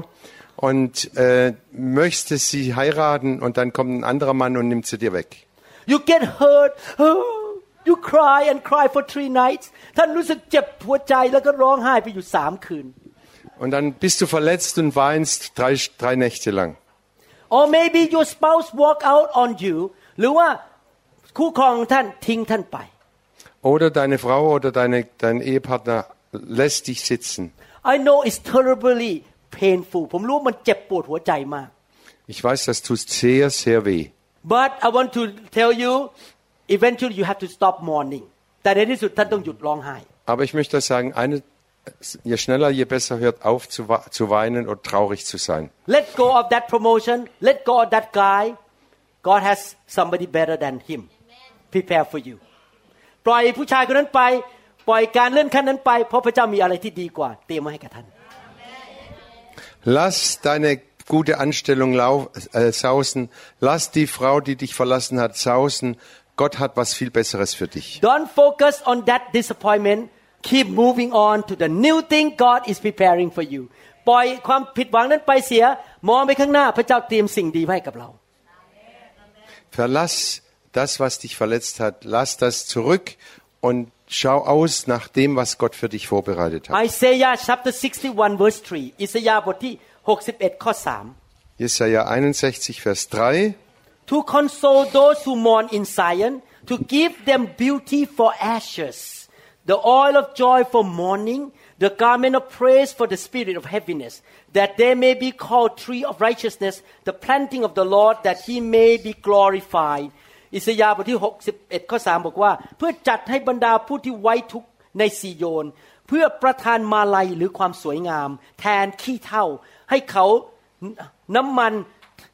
und äh, möchtest sie heiraten und dann kommt ein anderer Mann und nimmt sie dir weg. You get hurt [GASPS] oh, you cry and cry for three nights ท่านรู้สึกเจ็บหัวใจแล้วก็ร้องไห้ไปอยู่สามคืน Und dann bist du verletzt und weinst drei, drei Nächte lang. or maybe your spouse walk out on you หรือว่า คู่ครองของท่านทิ้งท่านไป Oder deine Frau oder deine, dein Ehepartner lässt dich sitzen. I know it's terribly painful ผมรู้ว่ามันเจ็บปวดหัวใจมาก Ich weiß, das tut sehr, sehr weh. but I want to tell you eventually you have to stop mourning แต่ในที่สุดท่านต้องหยุดร้องไห้ Aber ich möchte euch sagen, eines je schneller, je besser hört auf zu, wa- zu weinen oder traurig zu sein. Let go of that promotion. Let go of that guy. God has somebody better than him. Prepare for you. ปล่อยผู้ชายคนนั้นไป ปล่อยการเลื่อนขั้นนั้นไป เพราะพระเจ้ามีอะไรที่ดีกว่า เตรียมไว้ให้กับท่าน Lass deine gute Anstellung lau äh, sausen. Lass die Frau, die dich verlassen hat, sausen. Gott hat was viel Besseres für dich. Don't focus on that disappointment. Keep moving on to the new thing God is preparing for you. ปล่อยความผิดหวังนั้นไปเสีย มองไปข้างหน้า พระเจ้าเตรียมสิ่งดีไว้ให้กับเรา Verlass das, was dich verletzt hat. Lass das zurück und schau aus nach dem, was Gott für dich vorbereitet hat. Isaiah chapter 61 verse 3 อิสยาห์บทที่ 61 ข้อ 3 Jesaja 61, Vers 3. to console those who mourn in Zion, to give them beauty for ashes, the oil of joy for mourning, the garment of praise for the spirit of heaviness, that they may be called tree of righteousness, the planting of the Lord, that he may be glorified. อิสยาห์บทที่ 61 ข้อ 3 บอกว่า เพื่อจัดให้บรรดาผู้ที่ไว้ทุกข์ในซีโยน เพื่อประทานมาลัยหรือความสวยงาม แทนขี้เท่า ให้เขาน้ำมัน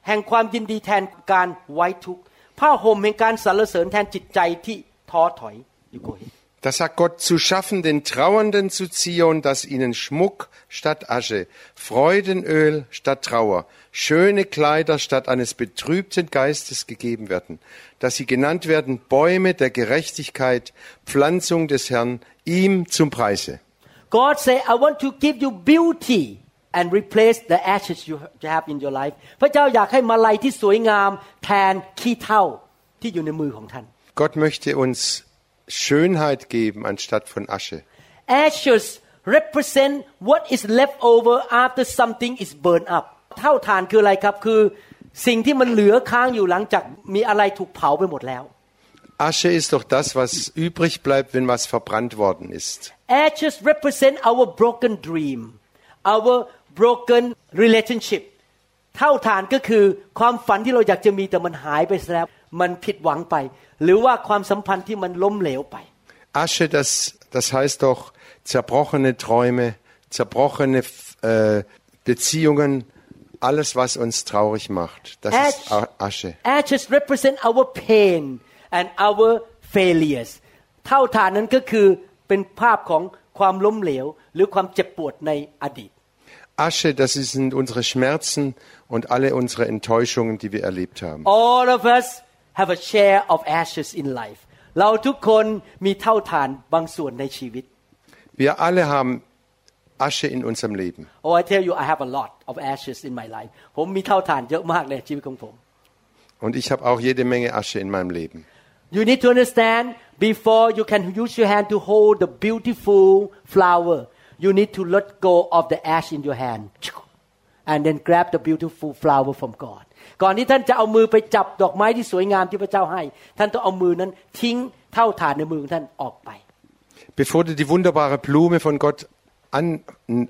แห่งความยินดีแทนการไว้ทุกข์ผ้าห่มแห่งการสรรเสริญแทนจิตใจที่ท้อถอยอยู่โกเฮ Da sagt Gott, zu schaffen den Trauernden zu Zion, dass ihnen Schmuck statt Asche, Freudenöl statt Trauer, schöne Kleider statt eines betrübten Geistes gegeben werden, dass sie genannt werden Bäume der Gerechtigkeit, Pflanzung des Herrn, ihm zum Preise. God say I want to give you beauty and replace the ashes you have in your life พระเจ้าอยากให้มาลัยที่สวยงามแทนขี้เถ้าที่อยู่ในมือของท่าน Gott möchte uns Schönheit geben anstatt von Asche. ashes represent what is left over after something is burned up เท่าฐานคืออะไรครับ คือสิ่งที่มันเหลือค้างอยู่หลังจากมีอะไรถูกเผาไปหมดแล้ว Asche ist doch das, was übrig bleibt, wenn was verbrannt worden ist. Ashes represent our broken dream, our broken relationship. เท่าฐานก็คือความฝันที่เราอยากจะมีแต่มันหายไปซะแล้ว มันผิดหวังไป หรือว่าความสัมพันธ์ที่มันล้มเหลวไป Asche, das, das heißt doch zerbrochene Träume, zerbrochene äh, Beziehungen, alles, was uns traurig macht. Das ist Ash. A- Asche. Ashes represent our pain and our failures. เท่าฐานนั้นก็คือเป็นภาพของความล้มเหลว หรือความเจ็บปวดในอดีต Asche, das sind unsere Schmerzen und alle unsere Enttäuschungen, die wir erlebt haben. all of us have a share of ashes in life เราทุกคนมีเท่าฐานบางส่วนในชีวิต Wir alle haben Asche in unserem Leben. Oh I tell you I have a lot of ashes in my life ผมมีเท่าฐานเยอะมากในชีวิตของผม Und ich habe auch jede Menge Asche in meinem Leben. You need to understand before you can use your hand to hold the beautiful flower you need to let go of the ash in your hand and then grab the beautiful flower from God ก่อนที่ท่านจะเอามือไปจับดอกไม้ที่สวยงามที่พระเจ้าให้ ท่านต้องเอามือนั้นทิ้งเท่าฐานในมือของท่านออกไป Bevor du die wunderbare Blume von Gott an,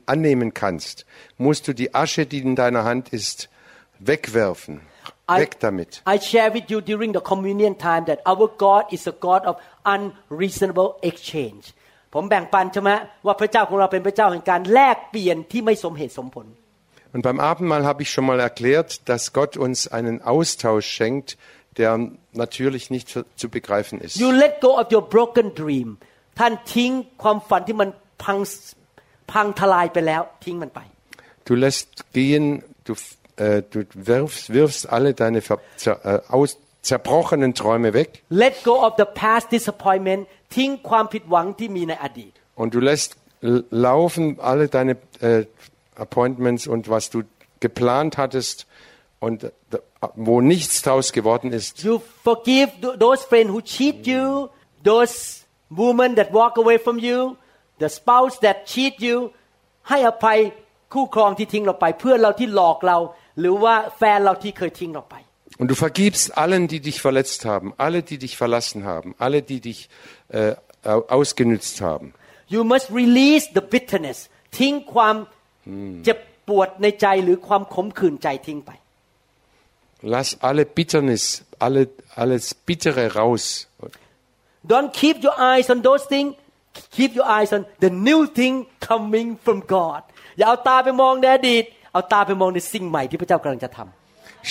annehmen kannst, musst du die Asche, die in deiner Hand ist, wegwerfen. I, Weg damit. I share with you during the communion time that our God is a God of unreasonable exchange ผมแบ่งปันใช่ไหมว่าพระเจ้าของเราเป็นพระเจ้าแห่งการแลกเปลี่ยนที่ไม่สมเหตุสมผล Und beim Abendmahl habe ich schon mal erklärt, dass Gott uns einen Austausch schenkt, der natürlich nicht zu- zu begreifen ist. You let go of your broken dream ท่านทิ้งความฝันที่มันพังพังทลายไปแล้วทิ้งมันไป Du lässt gehen, du, äh, du wirfst, wirfst alle deine ver, zer, äh, aus, zerbrochenen Träume weg Let go of the past disappointment ทิ้งความผิดหวังที่มีในอดีต und du lässt l- laufen alle deine äh, Appointments und was du geplant hattest und äh, wo nichts draus geworden ist. You forgive th- those friends who cheat you, those women that walk away from you, the spouse that cheat you ให้อภัยคู่ครองที่ทิ้งเราไป เพื่อนเราที่หลอกเรา หรือว่าแฟนเราที่เคยทิ้งเราไป Und du vergibst allen, die dich verletzt haben, alle, die dich verlassen haben, alle, die dich äh, au- ausgenützt haben. You must release the bitterness ทิ้งความ เจ็บปวดในใจหรือความขมขื่นใจทิ้งไป Lass alle Bitternis, alle, alles Bittere raus. Don't keep your eyes on those things keep your eyes on the new thing coming from God อย่าเอาตาไปมองในอดีต เอาตาไปมองในสิ่งใหม่ที่พระเจ้ากำลังจะทำ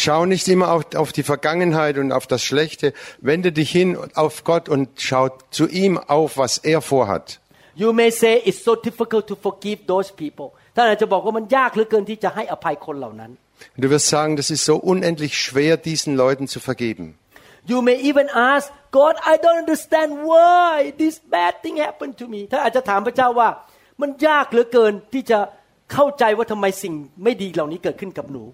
Schau nicht immer auf, auf die Vergangenheit und auf das Schlechte. Wende dich hin auf Gott und schau zu ihm auf, was er vorhat. You may say it's so difficult to forgive those people ท่านอาจจะบอกว่ามันยากเหลือเกินที่จะให้อภัยคนเหล่านั้น Und du wirst sagen, das ist so unendlich schwer, diesen Leuten zu vergeben. You may even ask God I don't understand why this bad thing happened to me ท่านอาจจะถามพระเจ้าว่า มันยากเหลือเกินที่จะเข้าใจว่าทำไมสิ่งไม่ดีเหล่านี้เกิดขึ้นกับหนู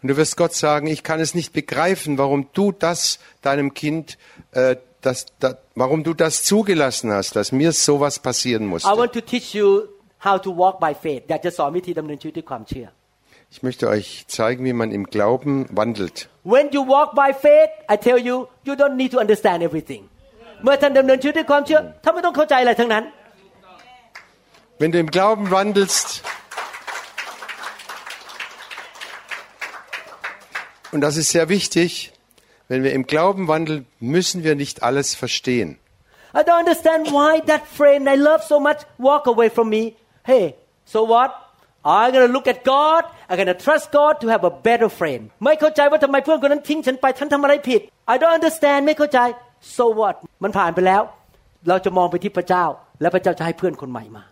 Und du wirst Gott sagen, ich kann es nicht begreifen, warum du das deinem Kind, äh, das, da, warum du das zugelassen hast, dass mir sowas passieren I musste. want to teach you how to walk by faith อยากจะสอนวิธีดำเนินชีวิตด้วยความเชื่อ Ich möchte euch zeigen, wie man im Glauben wandelt. When you walk by faith I tell you you don't need to understand everything เมื่อท่านดำเนินชีวิตด้วยความเชื่อท่านไม่ต้องเข้าใจอะไรทั้งนั้น Wenn du im Glauben wandelst, und das ist sehr wichtig, wenn wir im Glauben wandeln, müssen wir nicht alles verstehen. I don't understand why that friend I love so much walk away from me. Hey, so what? I'm gonna look at God. I'm gonna trust God to have a better friend. ไม่เข้าใจว่าทำไมเพื่อนคนนั้นทิ้งฉันไปฉันทำอะไรผิด I don't understand ไม่เข้าใจ so what มันผ่านไปแล้ว เราจะมองไปที่พระเจ้า และพระเจ้าจะให้เพื่อนคนใหม่มา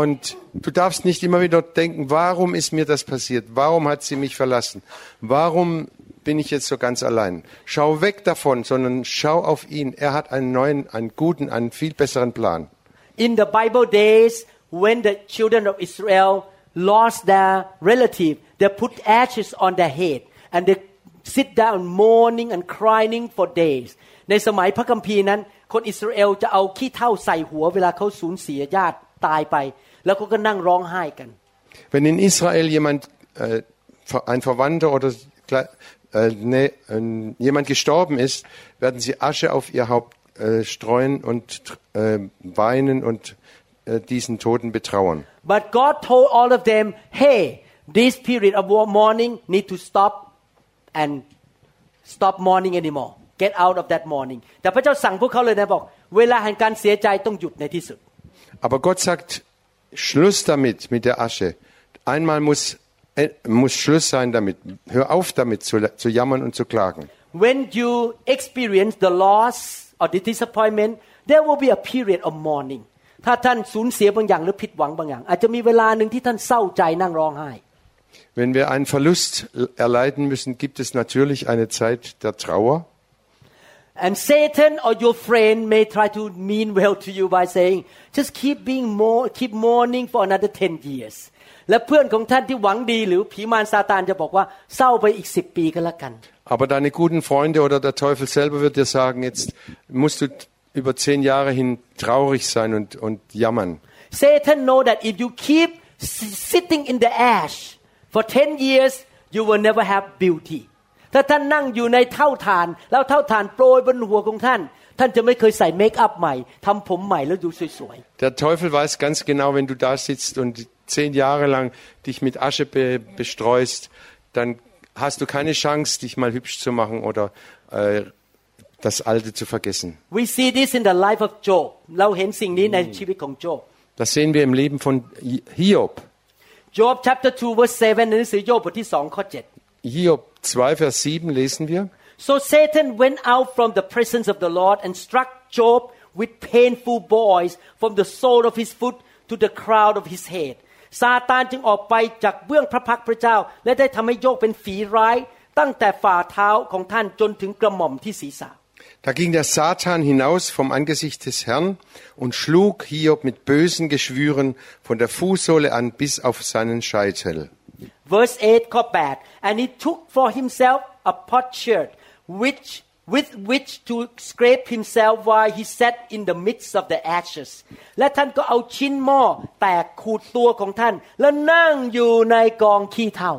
Und du darfst nicht immer wieder denken, warum ist mir das passiert? Warum hat sie mich verlassen? Warum bin ich jetzt so ganz allein? Schau weg davon, sondern schau auf ihn. Er hat einen neuen, einen guten, einen viel besseren Plan. In the Bible days, when the children of Israel lost their relative, they put ashes on their head and they sit down mourning and crying for days. ในสมัยพระคัมภีร์นั้น คนอิสราเอลจะเอาขี้เถ้าใส่หัวเวลาเขาสูญเสียญาติตายไป แล้วเขาก็นั่งร้องไห้กัน Wenn in Israel jemand, äh, ein Verwandter oder kle- äh, ne, äh, jemand gestorben ist, werden sie Asche auf ihr Haupt äh, streuen und äh, weinen und äh, diesen Toten betrauern. But God told all of them, hey, this period of mourning need to stop and stop mourning anymore. Get out of that mourning. แต่พระเจ้าสั่งพวกเขาเลยนะบอก เวลาแห่งการเสียใจต้องหยุดในที่สุด Aber Gott sagt, Schluss damit, mit der Asche. Einmal muss, äh, muss Schluss sein damit. Hör auf damit zu, zu jammern und zu klagen. When you experience the loss or the disappointment there will be a period of mourning ถ้าท่านสูญเสียบางอย่างหรือผิดหวังบางอย่าง อาจจะมีเวลาหนึ่งที่ท่านเศร้าใจนั่งร้องไห้ Wenn wir einen Verlust erleiden müssen, gibt es natürlich eine Zeit der Trauer. And Satan or your friend may try to mean well to you by saying just keep being more keep mourning for another 10 years และเพื่อนของท่านที่หวังดีหรือผีมารซาตานจะบอกว่าเศร้าไปอีกสิบปีก็แล้วกัน Aber deine guten Freunde oder der Teufel selber wird dir sagen, jetzt musst du über zehn Jahre hin traurig sein und, und jammern. Satan know that if you keep s- sitting in the ash for 10 years you will never have beauty ถ้าท่านนั่งอยู่ในเท่าฐาน แล้วเท่าฐานโปรยบนหัวของท่าน ท่านจะไม่เคยใส่เมคอัพใหม่ทำผมใหม่แล้วดูสวย Der Teufel weiß ganz genau, wenn du da sitzt und zehn Jahre lang dich mit Asche be bestreust, dann hast du keine Chance, dich mal hübsch zu machen oder äh, das Alte zu vergessen.ๆ We see this in the life of Job เราเห็นสิ่งนี้ในชีวิตของโจบ Das sehen wir im Leben von Hiob. Job chapter 2 verse 7ในหนังสือโยบบทที่2ข้อ7 Hiob 2, Vers 7 lesen wir. So Satan went out from the presence of the Lord and struck Job with painful boils from the sole of his foot to the crown of his head ซาตานจึงออกไปจากเบื้องพระพักตร์พระเจ้า และได้ทำให้โยบเป็นฝีร้าย ตั้งแต่ฝ่าเท้าของท่านจนถึงกระหม่อมที่ศีรษะ Da ging der Satan hinaus vom Angesicht des Herrn und schlug Hiob mit bösen Geschwüren von der Fußsohle an bis auf seinen Scheitel. verse 8ข้อ8 and he took for himself a potsherd which with which to scrape himself while he sat in the midst of the ashes และท่านก็เอาชิ้นหม้อแตกขูดตัวของท่าน และนั่งอยู่ในกองขี้เถ้า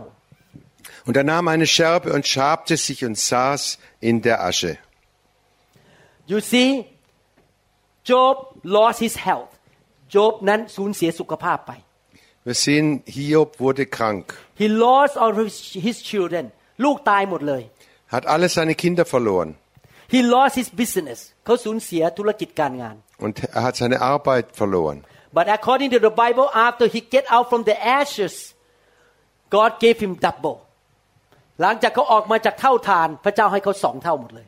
Und er nahm eine Scherbe und schabte sich und saß in der Asche. you see Job lost his health Job นั้นสูญเสียสุขภาพไป Wir sehen, Hiob wurde krank, he lost all his, his children ลูกตายหมดเลย hat alle seine Kinder verloren. he lost his business เขาสูญเสียธุรกิจการงาน und er hat seine Arbeit verloren. But according to the Bible, after he get out from the ashes, God gave him double. หลังจากเขาออกมาจากเท่าทาน พระเจ้าให้เขาสองเท่าหมดเลย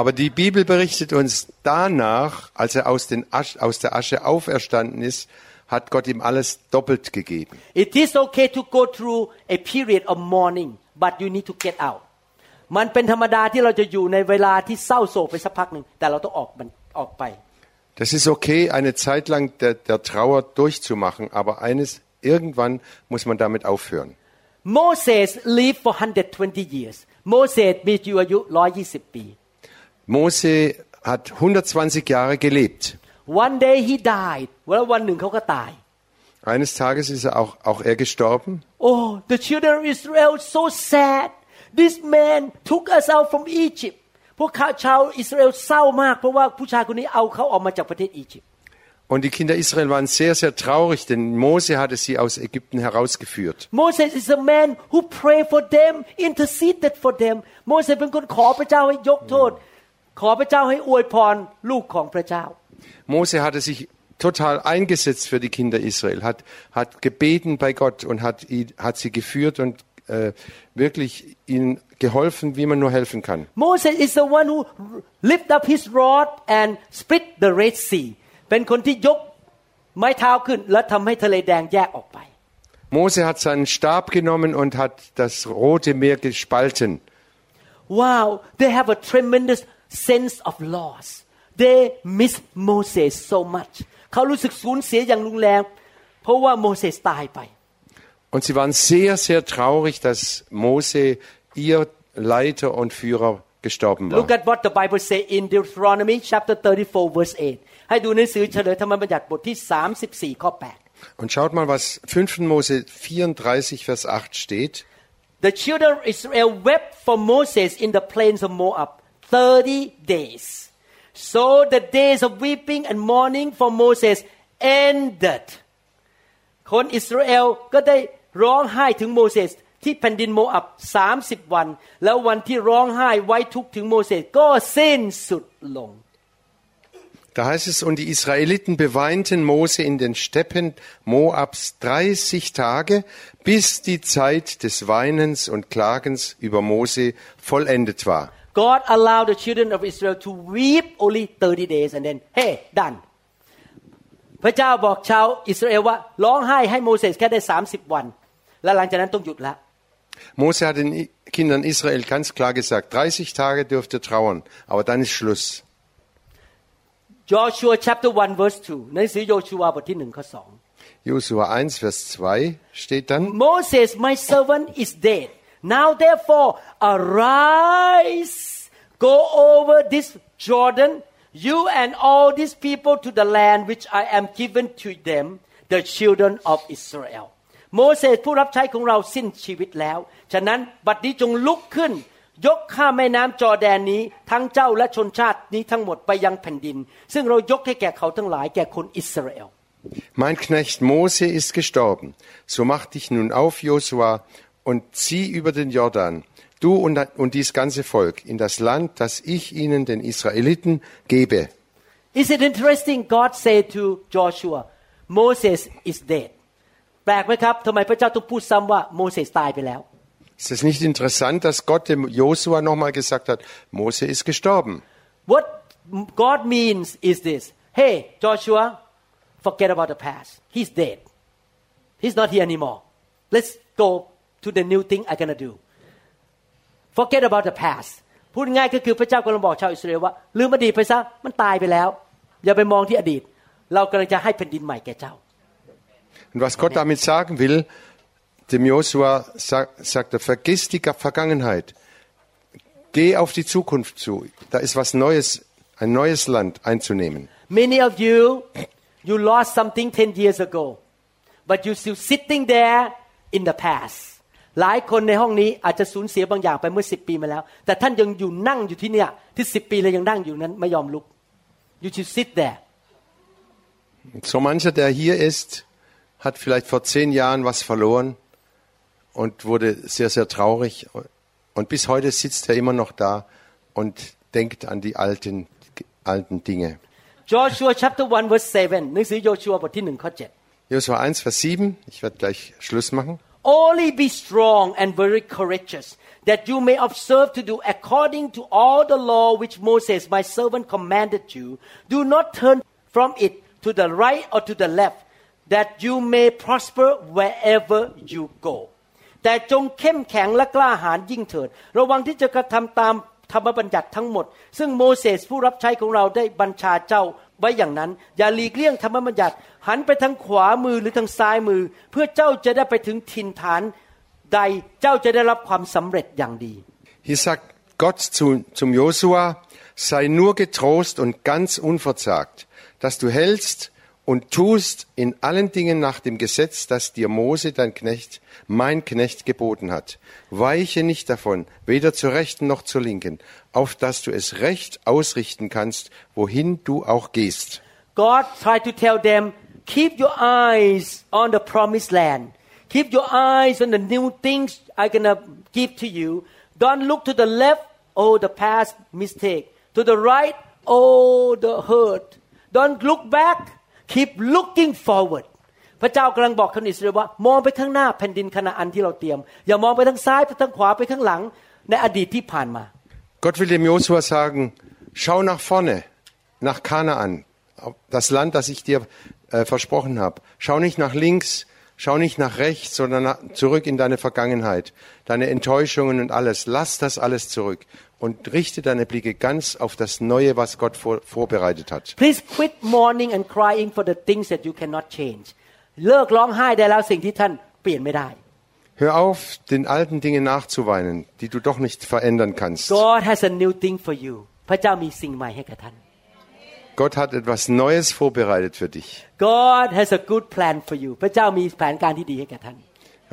Aber die Bibel berichtet uns danach, als er aus, den Asch, aus der Asche auferstanden ist, hat Gott ihm alles doppelt gegeben. It is okay to go through a period of mourning but you need to get out มันเป็นธรรมดาที่เราจะอยู่ในเวลาที่เศร้าโศกไปสักพักหนึ่งแต่เราต้องออกมันออกไป Das ist okay, eine Zeit lang der, der Trauer durchzumachen, aber eines, irgendwann muss man damit aufhören. Moses lived for 120 years โมเสสมีอายุ120 ปี Mose hat 120 Jahre gelebt. One day he died แล้ววันหนึ่งเขาก็ตาย Eines Tages ist er auch, auch er gestorben. Oh the children of Israel so sad this man took us out from Egypt พวกเขาชาวอิสราเอลเศร้ามาก เพราะว่าผู้ชายคนนี้เอาเขาออกมาจากประเทศอียิปต์ Und die Kinder Israel waren sehr, sehr traurig, denn Mose hatte sie aus Ägypten herausgeführt. Moses is a man who pray for them interceded for them โมเสสเป็นคนขอพระเจ้าให้ยกโทษ ขอพระเจ้าให้อวยพรลูกของพระเจ้า Mose hatte sich total eingesetzt für die Kinder Israel, hat, hat gebeten bei Gott und hat, ihn- hat sie geführt und äh, wirklich ihnen geholfen, wie man nur helfen kann. Moses is the one who lift up his rod and split the Red Sea เป็นคนที่ยกไม้เท้าขึ้น แล้วทำให้ทะเลแดงแยกออกไป Mose hat seinen Stab genommen und hat das Rote Meer gespalten. Wow they have a tremendous sense of loss they miss Moses so much เขารู้สึกสูญเสียอย่างรุนแรงเพราะว่าโมเสสตายไป Und sie waren sehr, sehr traurig, dass Mose, ihr Leiter und Führer, gestorben Look war. at what the Bible say in Deuteronomy chapter 34 verse 8 ให้ดูหนังสือเฉลยธรรมบัญญัติบทที่ 34 ข้อ 8 Und schaut mal, was 5. Mose 34, Vers 8 steht. The children of Israel wept for Moses in the plains of Moab 30 days. So the days of weeping and mourning for Moses ended. คนอิสราเอลก็ได้ ร้องไห้ถึงโมเสสที่แผ่นดินโมอับ 30 วัน แล้ววันที่ร้องไห้ไว้ทุกข์ถึงโมเสสก็สิ้นสุดลง Da heißt es, und die Israeliten beweinten Mose in den Steppen Moabs 30 Tage, bis die Zeit des Weinens und Klagens über Mose vollendet war. God allowed the children of Israel to weep only 30 days and then hey done พระเจ้าบอกชาวอิสราเอลว่าร้องไห้ให้โมเสสแค่ได้ 30 วัน แล้วหลังจากนั้นต้องหยุดละ Mose hat den I- Kindern Israel ganz klar gesagt, 30 Tage dürft ihr trauern, aber dann ist Schluss. Joshua chapter 1 verse 2หนังสือโยชูวาบทที่หนึ่งข้อสอง Josua 1, Vers 2 steht dann, Moses my servant is dead now therefore arise go over this Jordan you and all these people to the land which I am given to them the children of Israel โมเสสผู้รับใช้ของเราสิ้นชีวิตแล้ว ฉะนั้นบัดนี้จงลุกขึ้น ยกข้ามแม่น้ำจอร์แดนนี้ ทั้งเจ้าและชนชาตินี้ทั้งหมดไปยังแผ่นดิน ซึ่งเรายกให้แก่เขาทั้งหลายแก่คนอิสราเอล Mein Knecht Mose ist gestorben. So mach dich nun auf, Josua, und zieh über den Jordan, du und, und dies ganze Volk, in das Land, das ich ihnen, den Israeliten, gebe. Is it interesting God said to Joshua Moses is dead แปลกไหมครับทำไมพระเจ้าต้องพูดซ้ำว่าโมเสสตายไปแล้ว Ist es nicht interessant, dass Gott dem Josua nochmal gesagt hat, Mose ist gestorben? What God means is this Hey Joshua forget about the past He's dead He's not here anymore Let's go to the new thing I'm gonna do Forget about the past พูดง่ายก็คือพระเจ้ากำลังบอกชาวอิสราเอลว่าลืมอดีตไปซะมันตายไปแล้ว อย่าไปมองที่อดีต เรากำลังจะให้แผ่นดินใหม่แก่เจ้า Und was Gott damit sagen will, dem Josua sa- sagt er, vergiss die Ga- Vergangenheit. Geh auf die Zukunft zu. Da ist was Neues, ein neues Land einzunehmen. Many of you, you lost something 10 years ago, but you still sitting there in the past. หลายคนในห้องนี้อาจจะสูญเสียบางอย่างไปเมื่อ 10 ปีมาแล้ว แต่ท่านยังอยู่นั่งอยู่ที่เนี่ยที่ 10 ปีเลยยังนั่งอยู่นั้นไม่ยอมลุก You should sit there. Und so mancher, der hier ist, hat vielleicht vor zehn Jahren was verloren und wurde sehr, sehr traurig. Und bis heute sitzt er immer noch da und denkt an die alten, alten Dinge. Joshua chapter 1 verse 7หนังสือโยชัวบทที่1ข้อ7 Josua 1, Vers 7. Ich werde gleich Schluss machen. Only be strong and very courageous, that you may observe to do according to all the law which Moses my servant commanded you. Do not turn from it to the right or to the left, that you may prosper wherever you go. แต่จงเข้มแข็งและกล้าหาญยิ่งเถิด ระวังที่จะกระทำตามธรรมบัญญัติทั้งหมด ซึ่งโมเสสผู้รับใช้ของเราได้บัญชาเจ้าไว้อย่างนั้น อย่าหลีกเลี่ยงธรรมบัญญัติ หันไปทางขวามือหรือทางซ้ายมือ เพื่อเจ้าจะได้ไปถึงถิ่นฐานใดเจ้าจะได้รับความสำเร็จอย่างดี Hier sagt Gott zu, zum Josua, sei nur getrost und ganz unverzagt, dass du hältst und tust in allen Dingen nach dem Gesetz, das dir Mose, dein Knecht, mein Knecht geboten hat. Weiche nicht davon, weder zur rechten noch zur linken, auf dass du es recht ausrichten kannst, wohin du auch gehst. God tried to tell them keep your eyes on the promised land keep your eyes on the new things I'm gonna give to you don't look to the left oh the past mistake to the right oh the hurt don't look back keep looking forward พระเจ้ากำลังบอกคนอิสราเอลว่า มองไปข้างหน้าแผ่นดินคณาอันที่เราเตรียม อย่ามองไปทางซ้ายไปทางขวาไปข้างหลัง ในอดีตที่ผ่านมา Gott will dem Josua sagen, schau nach vorne, nach Kanaan, auf das Land, das ich dir äh, versprochen habe. Schau nicht nach links, schau nicht nach rechts, sondern nach, zurück in deine Vergangenheit, deine Enttäuschungen und alles. Lass das alles zurück und richte deine Blicke ganz auf das Neue, was Gott vor, vorbereitet hat. Please quit mourning and crying for the things that you cannot change เลิกร้องไห้ได้แล้วสิ่งที่ท่านเปลี่ยนไม่ได้ Hör auf, den alten Dingen nachzuweinen, die du doch nicht verändern kannst. God has a new thing for you พระเจ้ามีสิ่งใหม่ให้กับท่าน Gott hat etwas Neues vorbereitet für dich. God has a good plan for you พระเจ้ามีแผนการที่ดีให้แก่ท่าน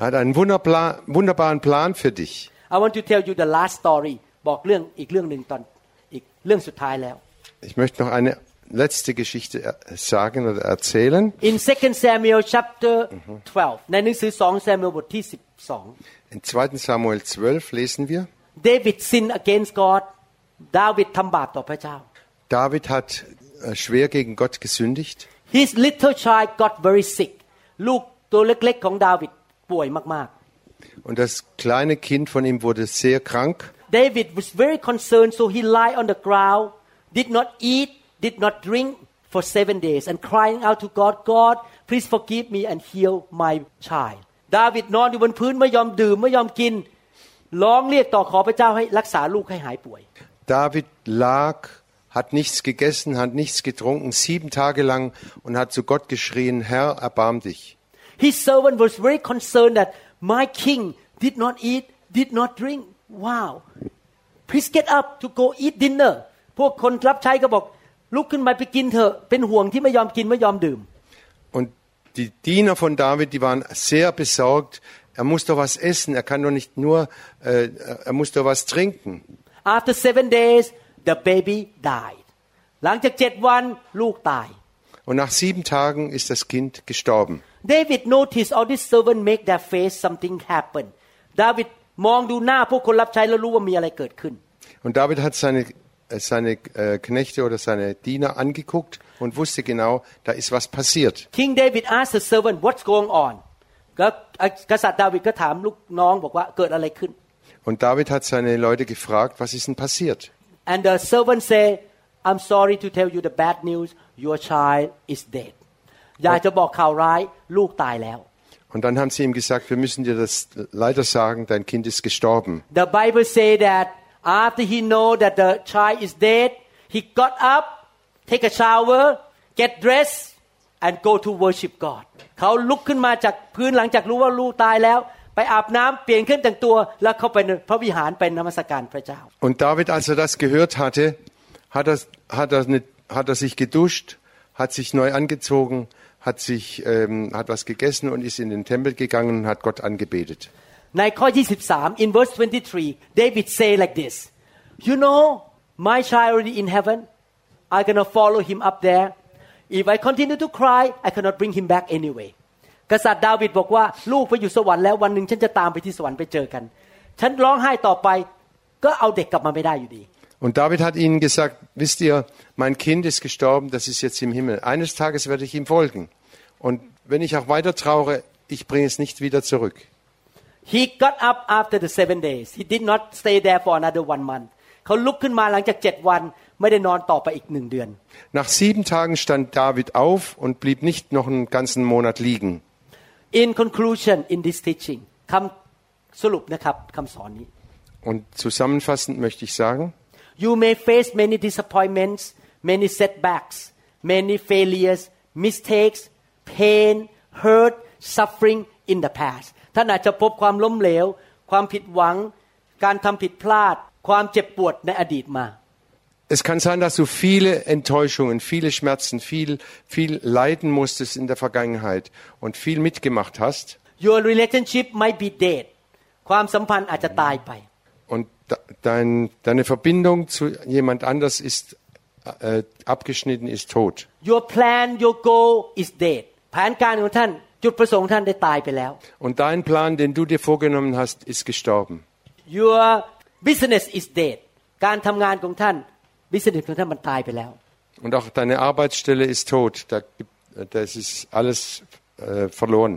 Er hat einen wunderpla- wunderbaren Plan für dich. I want to tell you the last story บอกเรื่องอีกเรื่องหนึ่งตอนอีกเรื่องสุดท้ายแล้ว Ich möchte noch eine letzte Geschichte er- sagen oder erzählen. In 2 Samuel chapter 12 ในหนังสือ2 Samuel บทที่ In 2. Samuel 12 lesen wir, 12 David sinned against God ดาวิดทำบาปต่อพระเจ้า David hat äh, schwer gegen Gott gesündigt. His little child got very sick ลูกตัวเล็กๆของดาวิดป่วยมาก Und das kleine Kind von ihm wurde sehr krank. ๆ David was very concerned so he lie on the ground did not eat did not drink for seven days and crying out to God God please forgive me and heal my child ดาวิดนอนอยู่บนพื้นไม่ยอมดื่มไม่ยอมกิน ร้องเรียกต่อขอพระเจ้าให้รักษาลูกให้หายป่วย David lag, hat nichts gegessen, hat nichts getrunken, sieben Tage lang und hat zu Gott geschrien, Herr, erbarm dich. His servant was very concerned that my king did not eat, did not drink. Wow. Please get up to go eat dinner. พวกคนรับใช้ก็บอก ลุกขึ้นมาไปกินเถอะ เป็นห่วงที่ไม่ยอมกินไม่ยอมดื่ม Und die Diener von David, die waren sehr besorgt. Er muss doch was essen, er kann doch nicht nur, äh, er muss doch was trinken. After seven days the baby died หลังจากเจ็ดวันลูกตาย Und nach sieben Tagen ist das Kind gestorben. David noticed all these servants make their face something happen ดาวิดมองดูหน้าพวกคนรับใช้แล้วรู้ว่ามีอะไรเกิดขึ้น Und David hat seine, äh, seine äh, Knechte oder seine Diener angeguckt und wusste genau, da ist was passiert. King David asked the servant what's going on ก็กษัตริย์ดาวิดก็ถามลูกน้องบอกว่าเกิดอะไรขึ้น Und David hat seine Leute gefragt, was ist denn passiert? and the servant say I'm sorry to tell you the bad news your child is dead อยากจะบอกข่าวร้ายลูกตายแล้ว Und dann haben sie ihm gesagt, wir müssen dir das leider sagen, dein Kind ist gestorben. The Bible say that after he know that the child is dead he got up take a shower get dressed and go to worship God เขาลุกขึ้นมาจากพื้นหลังจากรู้ว่าลูกตายแล้ว Und David, als er das gehört hatte, hat er, hat er, eine, hat er sich geduscht, hat sich neu angezogen, hat, sich, ähm, hat was gegessen und ist in den Tempel gegangen und hat Gott angebetet. In verse 23, David say like this, You know, my child in heaven, I'm gonna follow him up there. If I continue to cry, I cannot bring him back anyway. กษัตริย์ดาวิดบอกว่าลูกไปอยู่สวรรค์แล้ววันหนึ่งฉันจะตามไปที่สวรรค์ไปเจอกัน ฉันร้องไห้ต่อไป ก็เอาเด็กกลับมาไม่ได้อยู่ดี Und David hat ihnen gesagt, wisst ihr, mein Kind ist gestorben, das ist jetzt im Himmel. Eines Tages werde ich ihm folgen. Und wenn ich auch weiter traure, ich bringe es nicht wieder zurück. He got up after the seven days. He did not stay there for another one month. เขาลุกขึ้นมาหลังจากเจ็ดวัน ไม่ได้นอนต่อไปอีกหนึ่งเดือน Nach sieben Tagen stand David auf und blieb nicht noch einen ganzen Monat liegen. In conclusion in this teaching คำสรุปนะครับคำสอนนี้ Und zusammenfassend möchte ich sagen, You may face many disappointments, many setbacks, many failures, mistakes, pain, hurt, suffering in the past. ท่านอาจจะพบความล้มเหลว ความผิดหวัง การทำผิดพลาด ความเจ็บปวดในอดีตมา es kann sein, dass du viele Enttäuschungen, viele Schmerzen, viel, viel leiden musstest in der Vergangenheit und viel mitgemacht hast. Your relationship might be dead ความสัมพันธ์อาจจะตายไป Und de- dein, deine Verbindung zu jemand anders ist äh, abgeschnitten, ist tot. Your plan your goal is dead แผนการของท่าน จุดประสงค์ท่านได้ตายไปแล้ว Und dein Plan, den du dir vorgenommen hast, ist gestorben. Your business is dead การทำงานของท่าน business ของท่านมันตายไปแล้ว Und auch deine Arbeitsstelle ist tot. Da gibt, das ist alles äh, verloren.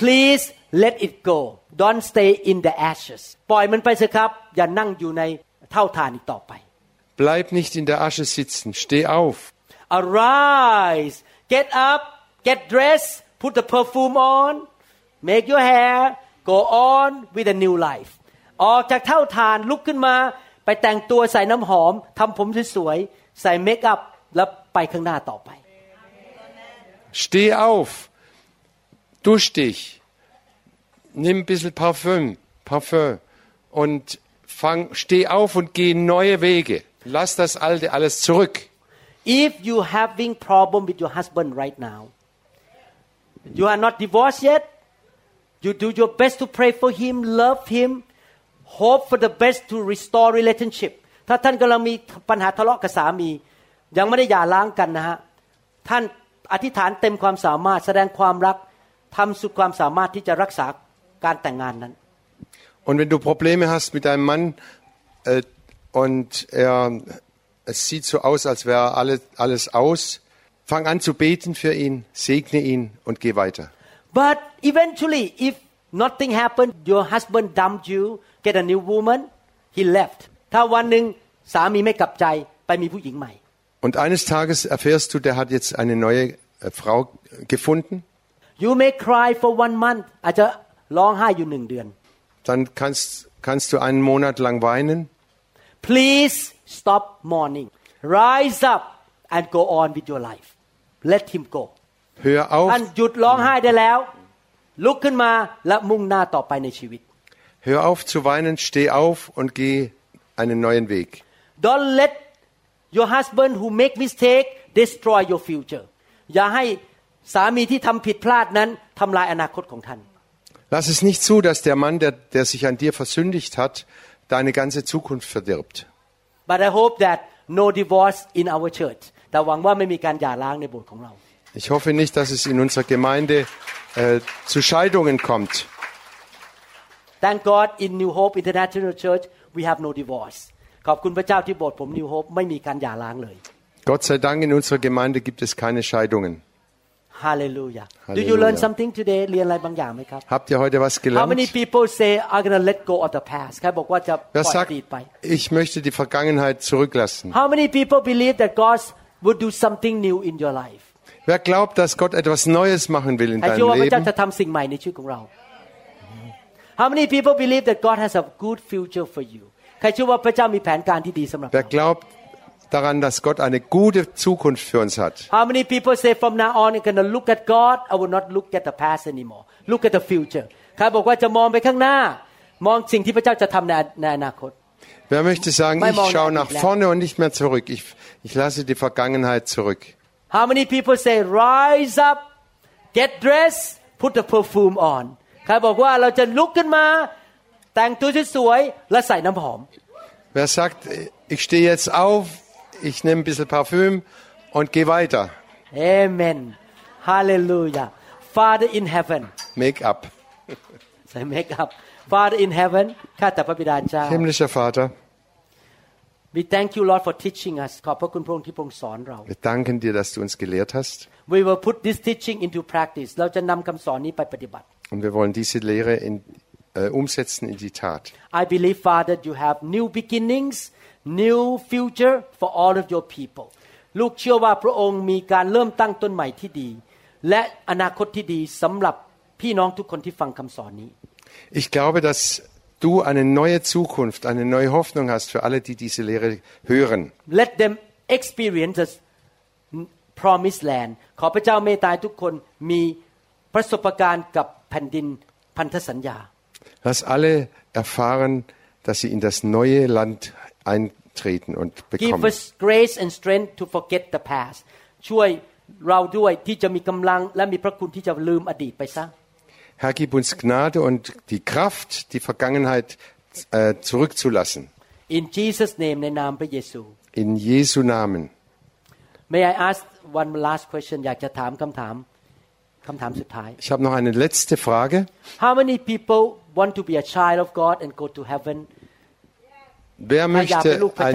Please let it go don't stay in the ashes ปล่อยมันไปเถอะครับ อย่านั่งอยู่ในเท่าฐานอีกต่อไป Bleib nicht in der Asche sitzen. Steh auf. arise get up get dressed put the perfume on make your hair go on with a new life ออกจากเท่าฐานลุกขึ้นมา ไปแต่งตัวใส่น้ำหอมทำผมสวยๆใส่เมคอัพแล้วไปข้างหน้าต่อไป Steh auf. Dusch dich. Nimm ein bisschen Parfüm, Parfüm und fang, steh auf und geh neue Wege. Lass das Alte alles zurück. If you having problem with your husband right now, you are not divorced yet. You do your best to pray for him, love him, hope for the best to restore relationship. ถ้าท่านกำลังมีปัญหาทะเลาะกับสามี ยังไม่ได้หย่าร้างกันนะฮะท่านอธิษฐานเต็มความสามารถแสดงความรักทำสุดความสามารถที่จะรักษาการแต่งงานนั้น Und wenn du Probleme hast mit deinem Mann äh, und er, es sieht so aus, als wäre alles, alles aus, fang an zu beten für ihn, segne ihn und geh weiter. But eventually, if nothing happened, your husband dumped you, get a new woman, he left. ถ้าวันหนึ่งสามีไม่กลับใจไปมีผู้หญิงใหม่ Und eines Tages erfährst du, der hat jetzt eine neue äh, Frau gefunden. You may cry for one month อาจจะร้องไห้อยู่หนึ่งเดือน Dann kannst, kannst du einen Monat lang weinen. Please stop mourning rise up and go on with your life let him go Hör ท่าน auf, หยุดร้องไห้ได้แล้ว ลุกขึ้นมาและมุ่งหน้าต่อไปในชีวิต hör auf zu weinen, steh auf und geh einen neuen Weg. Don't let your husband who make mistake destroy your future อย่าให้สามีที่ทำผิดพลาดนั้นทำลายอนาคตของท่าน Lass es nicht zu, dass der Mann, der, der sich an dir versündigt hat, deine ganze Zukunft verdirbt. but I hope that no divorce in our church แต่หวังว่าไม่มีการหย่าร้างในโบสถ์ของเรา ich hoffe nicht, dass es in unserer Gemeinde äh, zu Scheidungen kommt. Thank God in New Hope International Church we have no divorce. ขอบคุณพระเจ้าที่โบสถ์ผม New Hope ไม่มีการหย่าร้างเลย Gott sei Dank in unserer Gemeinde gibt es keine Scheidungen. Halleluja. Halleluja. Do you learn something today? เรียนอะไรบางอย่างไหมครับ Habt ihr heute was gelernt? How many people say I'm gonna let go of the past? ใครบอกว่าจะปล่อยอดีตไป Ich möchte die Vergangenheit zurücklassen. How many people believe that God would do something new in your life? Wer glaubt, dass Gott etwas Neues machen will in ใครเชื่อว่า deinem พระเจ้า Leben? จะทำสิ่งใหม่ในชีวิตของเรา How many people believe that God has a good future for you ใครเชื่อว่าพระเจ้ามีแผนการที่ดีสำหรับ Wer เรา glaubt daran, dass Gott eine gute Zukunft für uns hat? How many people say from now on I'm gonna look at God I will not look at the past anymore look at the future ใครบอกว่าจะมองไปข้างหน้า มองสิ่งที่พระเจ้าจะทำในในอนาคต Wer möchte sagen, Mein ich Morgen schaue hat nach gelernt. vorne und nicht mehr zurück? Ich, ich lasse die Vergangenheit zurück. How many people say rise up get dressed put the perfume on ใครบอกว่าเราจะลุกขึ้นมา แต่งตัวสวยๆและใส่น้ำหอม Wer sagt, ich stehe jetzt auf, ich nehme ein bisschen Parfüm und gehe weiter? Amen Hallelujah Father in heaven Make-up. [LAUGHS] ใส่ make up Father in heaven ข้าแต่พระบิดาเจ้า Himmlischer Vater, We thank you Lord for teaching us ขอบพระคุณพระองค์ที่พระองค์สอนเรา Wir danken dir, dass du uns gelehrt hast. We will put this teaching into practice เราจะนำคำสอนนี้ไปปฏิบัติ Und wir wollen diese Lehre in, äh, umsetzen in die Tat. I believe Father you have new beginnings new future for all of your people ลูกเชื่อว่าพระองค์มีการเริ่มตั้งต้นใหม่ที่ดี และอนาคตที่ดีสำหรับพี่น้องทุกคนที่ฟังคำสอนนี้ Ich glaube, dass du eine neue Zukunft, eine neue Hoffnung hast für alle, die diese Lehre hören. let them experience the promised land ขอพระเจ้าเมตตาให้ทุกคนมีประสบการณ์กับแผ่นดินพันธสัญญา Lass alle erfahren, dass sie in das neue Land eintreten und Give bekommen. us grace and strength to forget the past ช่วยเราด้วยที่จะมีกำลังและมีพระคุณที่จะลืมอดีตไปซะ Herr, gib uns Gnade und die Kraft, die Vergangenheit äh, zurückzulassen. In Jesus name ในนามพระเยซู In Jesu Namen. May I ask one last question อยากจะถามคำถามคำถามสุดท้าย Ich habe noch eine letzte Frage. How many people want to be a child of God and go to heaven Wer ใครอยากเป็น möchte ลูกพระ ein,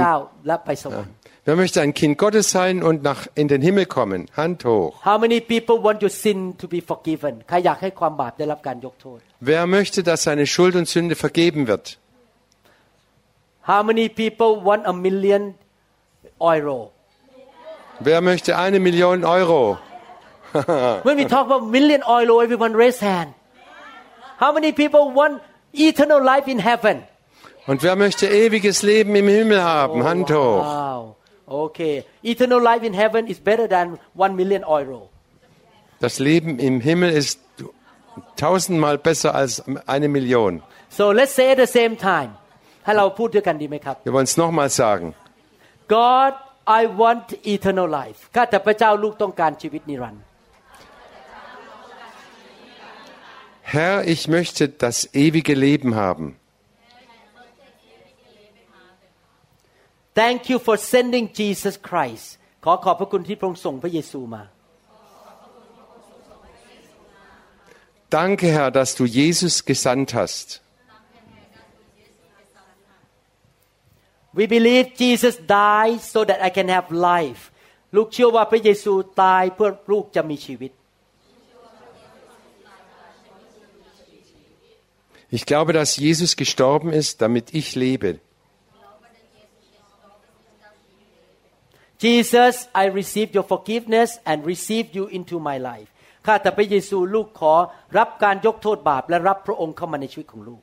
เจ้าและไปสวรรค์ wer möchte ein Kind Gottes sein und nach, in den Himmel kommen? Hand hoch. How many people want your sin to be forgiven ใครอยากให้ความบาปได้รับการยกโทษ Wer möchte, dass seine Schuld und Sünde vergeben wird? How many people want a million euro Wer möchte eine Million Euro? [LAUGHS] When we talk about million euro everyone raise hand How many people want eternal life in heaven Und wer möchte ewiges Leben im Himmel haben? Hand hoch. Wow Okay eternal life in heaven is better than one million euro Das Leben im Himmel ist tausendmal besser als eine Million. So let's say at the same time ให้เราพูดด้วยกันดีไหมครับ Wir wollen es nochmal sagen. God I want eternal life ข้าแต่พระเจ้าลูกต้องการชีวิตนิรันดร์ Herr, ich möchte das ewige Leben haben. Thank you for sending Jesus Christ ขอขอบพระคุณที่พระองค์ส่งพระเยซูมา Danke, Herr, dass du Jesus gesandt hast. We believe Jesus died so that I can have life ลูกเชื่อว่าพระเยซูตายเพื่อลูกจะมีชีวิต Ich glaube, dass Jesus gestorben ist, damit ich lebe. Jesus I receive your forgiveness and receive you into my life ข้าแต่พระเยซูลูกขอรับการยกโทษบาป และรับพระองค์เข้ามาในชีวิตของลูก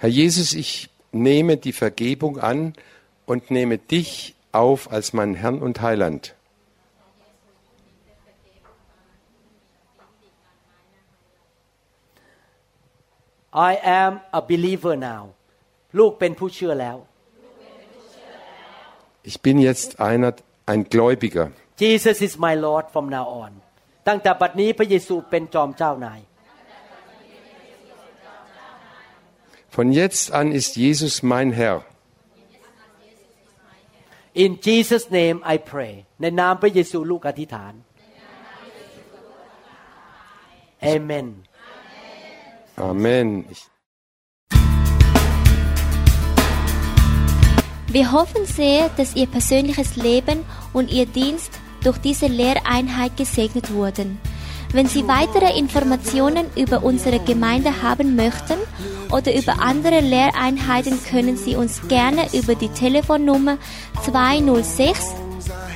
Herr Jesus, ich nehme die Vergebung an und nehme dich auf als meinen Herrn und Heiland. I am a believer now ลูกเป็นผู้เชื่อแล้ว Ich bin jetzt einer, ein Gläubiger. Jesus is my Lord from now on ตั้งแต่บัดนี้พระเยซูเป็นจอมเจ้านาย Von jetzt an ist Jesus mein Herr. In Jesus name I pray ในนามพระเยซูลูกอธิษฐาน Amen Amen. Wir hoffen sehr, dass Ihr persönliches Leben und Ihr Dienst durch diese Lehreinheit gesegnet wurden. Wenn Sie weitere Informationen über unsere Gemeinde haben möchten oder über andere Lehreinheiten, können Sie uns gerne über die Telefonnummer 206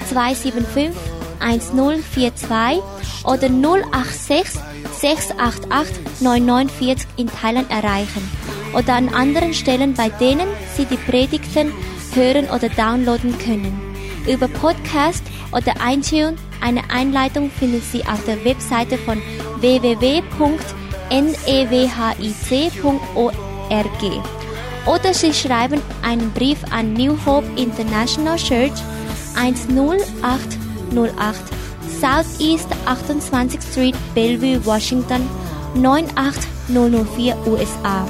275 1042 oder 086 688 9940 in Thailand erreichen oder an anderen Stellen, bei denen Sie die Predigten hören oder downloaden können. Über Podcast oder iTunes eine Einleitung finden Sie auf der Webseite von www.newhic.org. Oder Sie schreiben einen Brief an New Hope International Church 10808 Southeast 28th Street, Bellevue, Washington 98004 USA.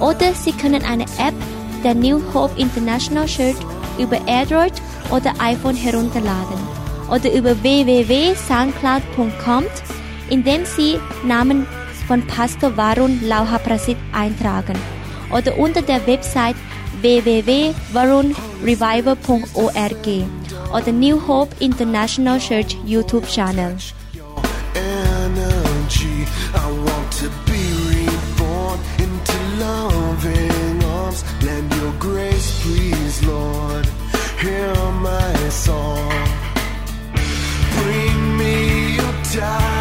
Oder Sie können eine App der New Hope International Church über Android oder iPhone herunterladen oder über www.soundcloud.com, indem Sie Namen von Pastor Varun Lauhaprasit eintragen oder unter der Website www.varunrevival.org oder New Hope International Church YouTube Channel. energy. I want to be reborn into loving arms. Lend your grace, please, Lord. Hear my song. Bring me your tired,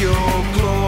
your glory.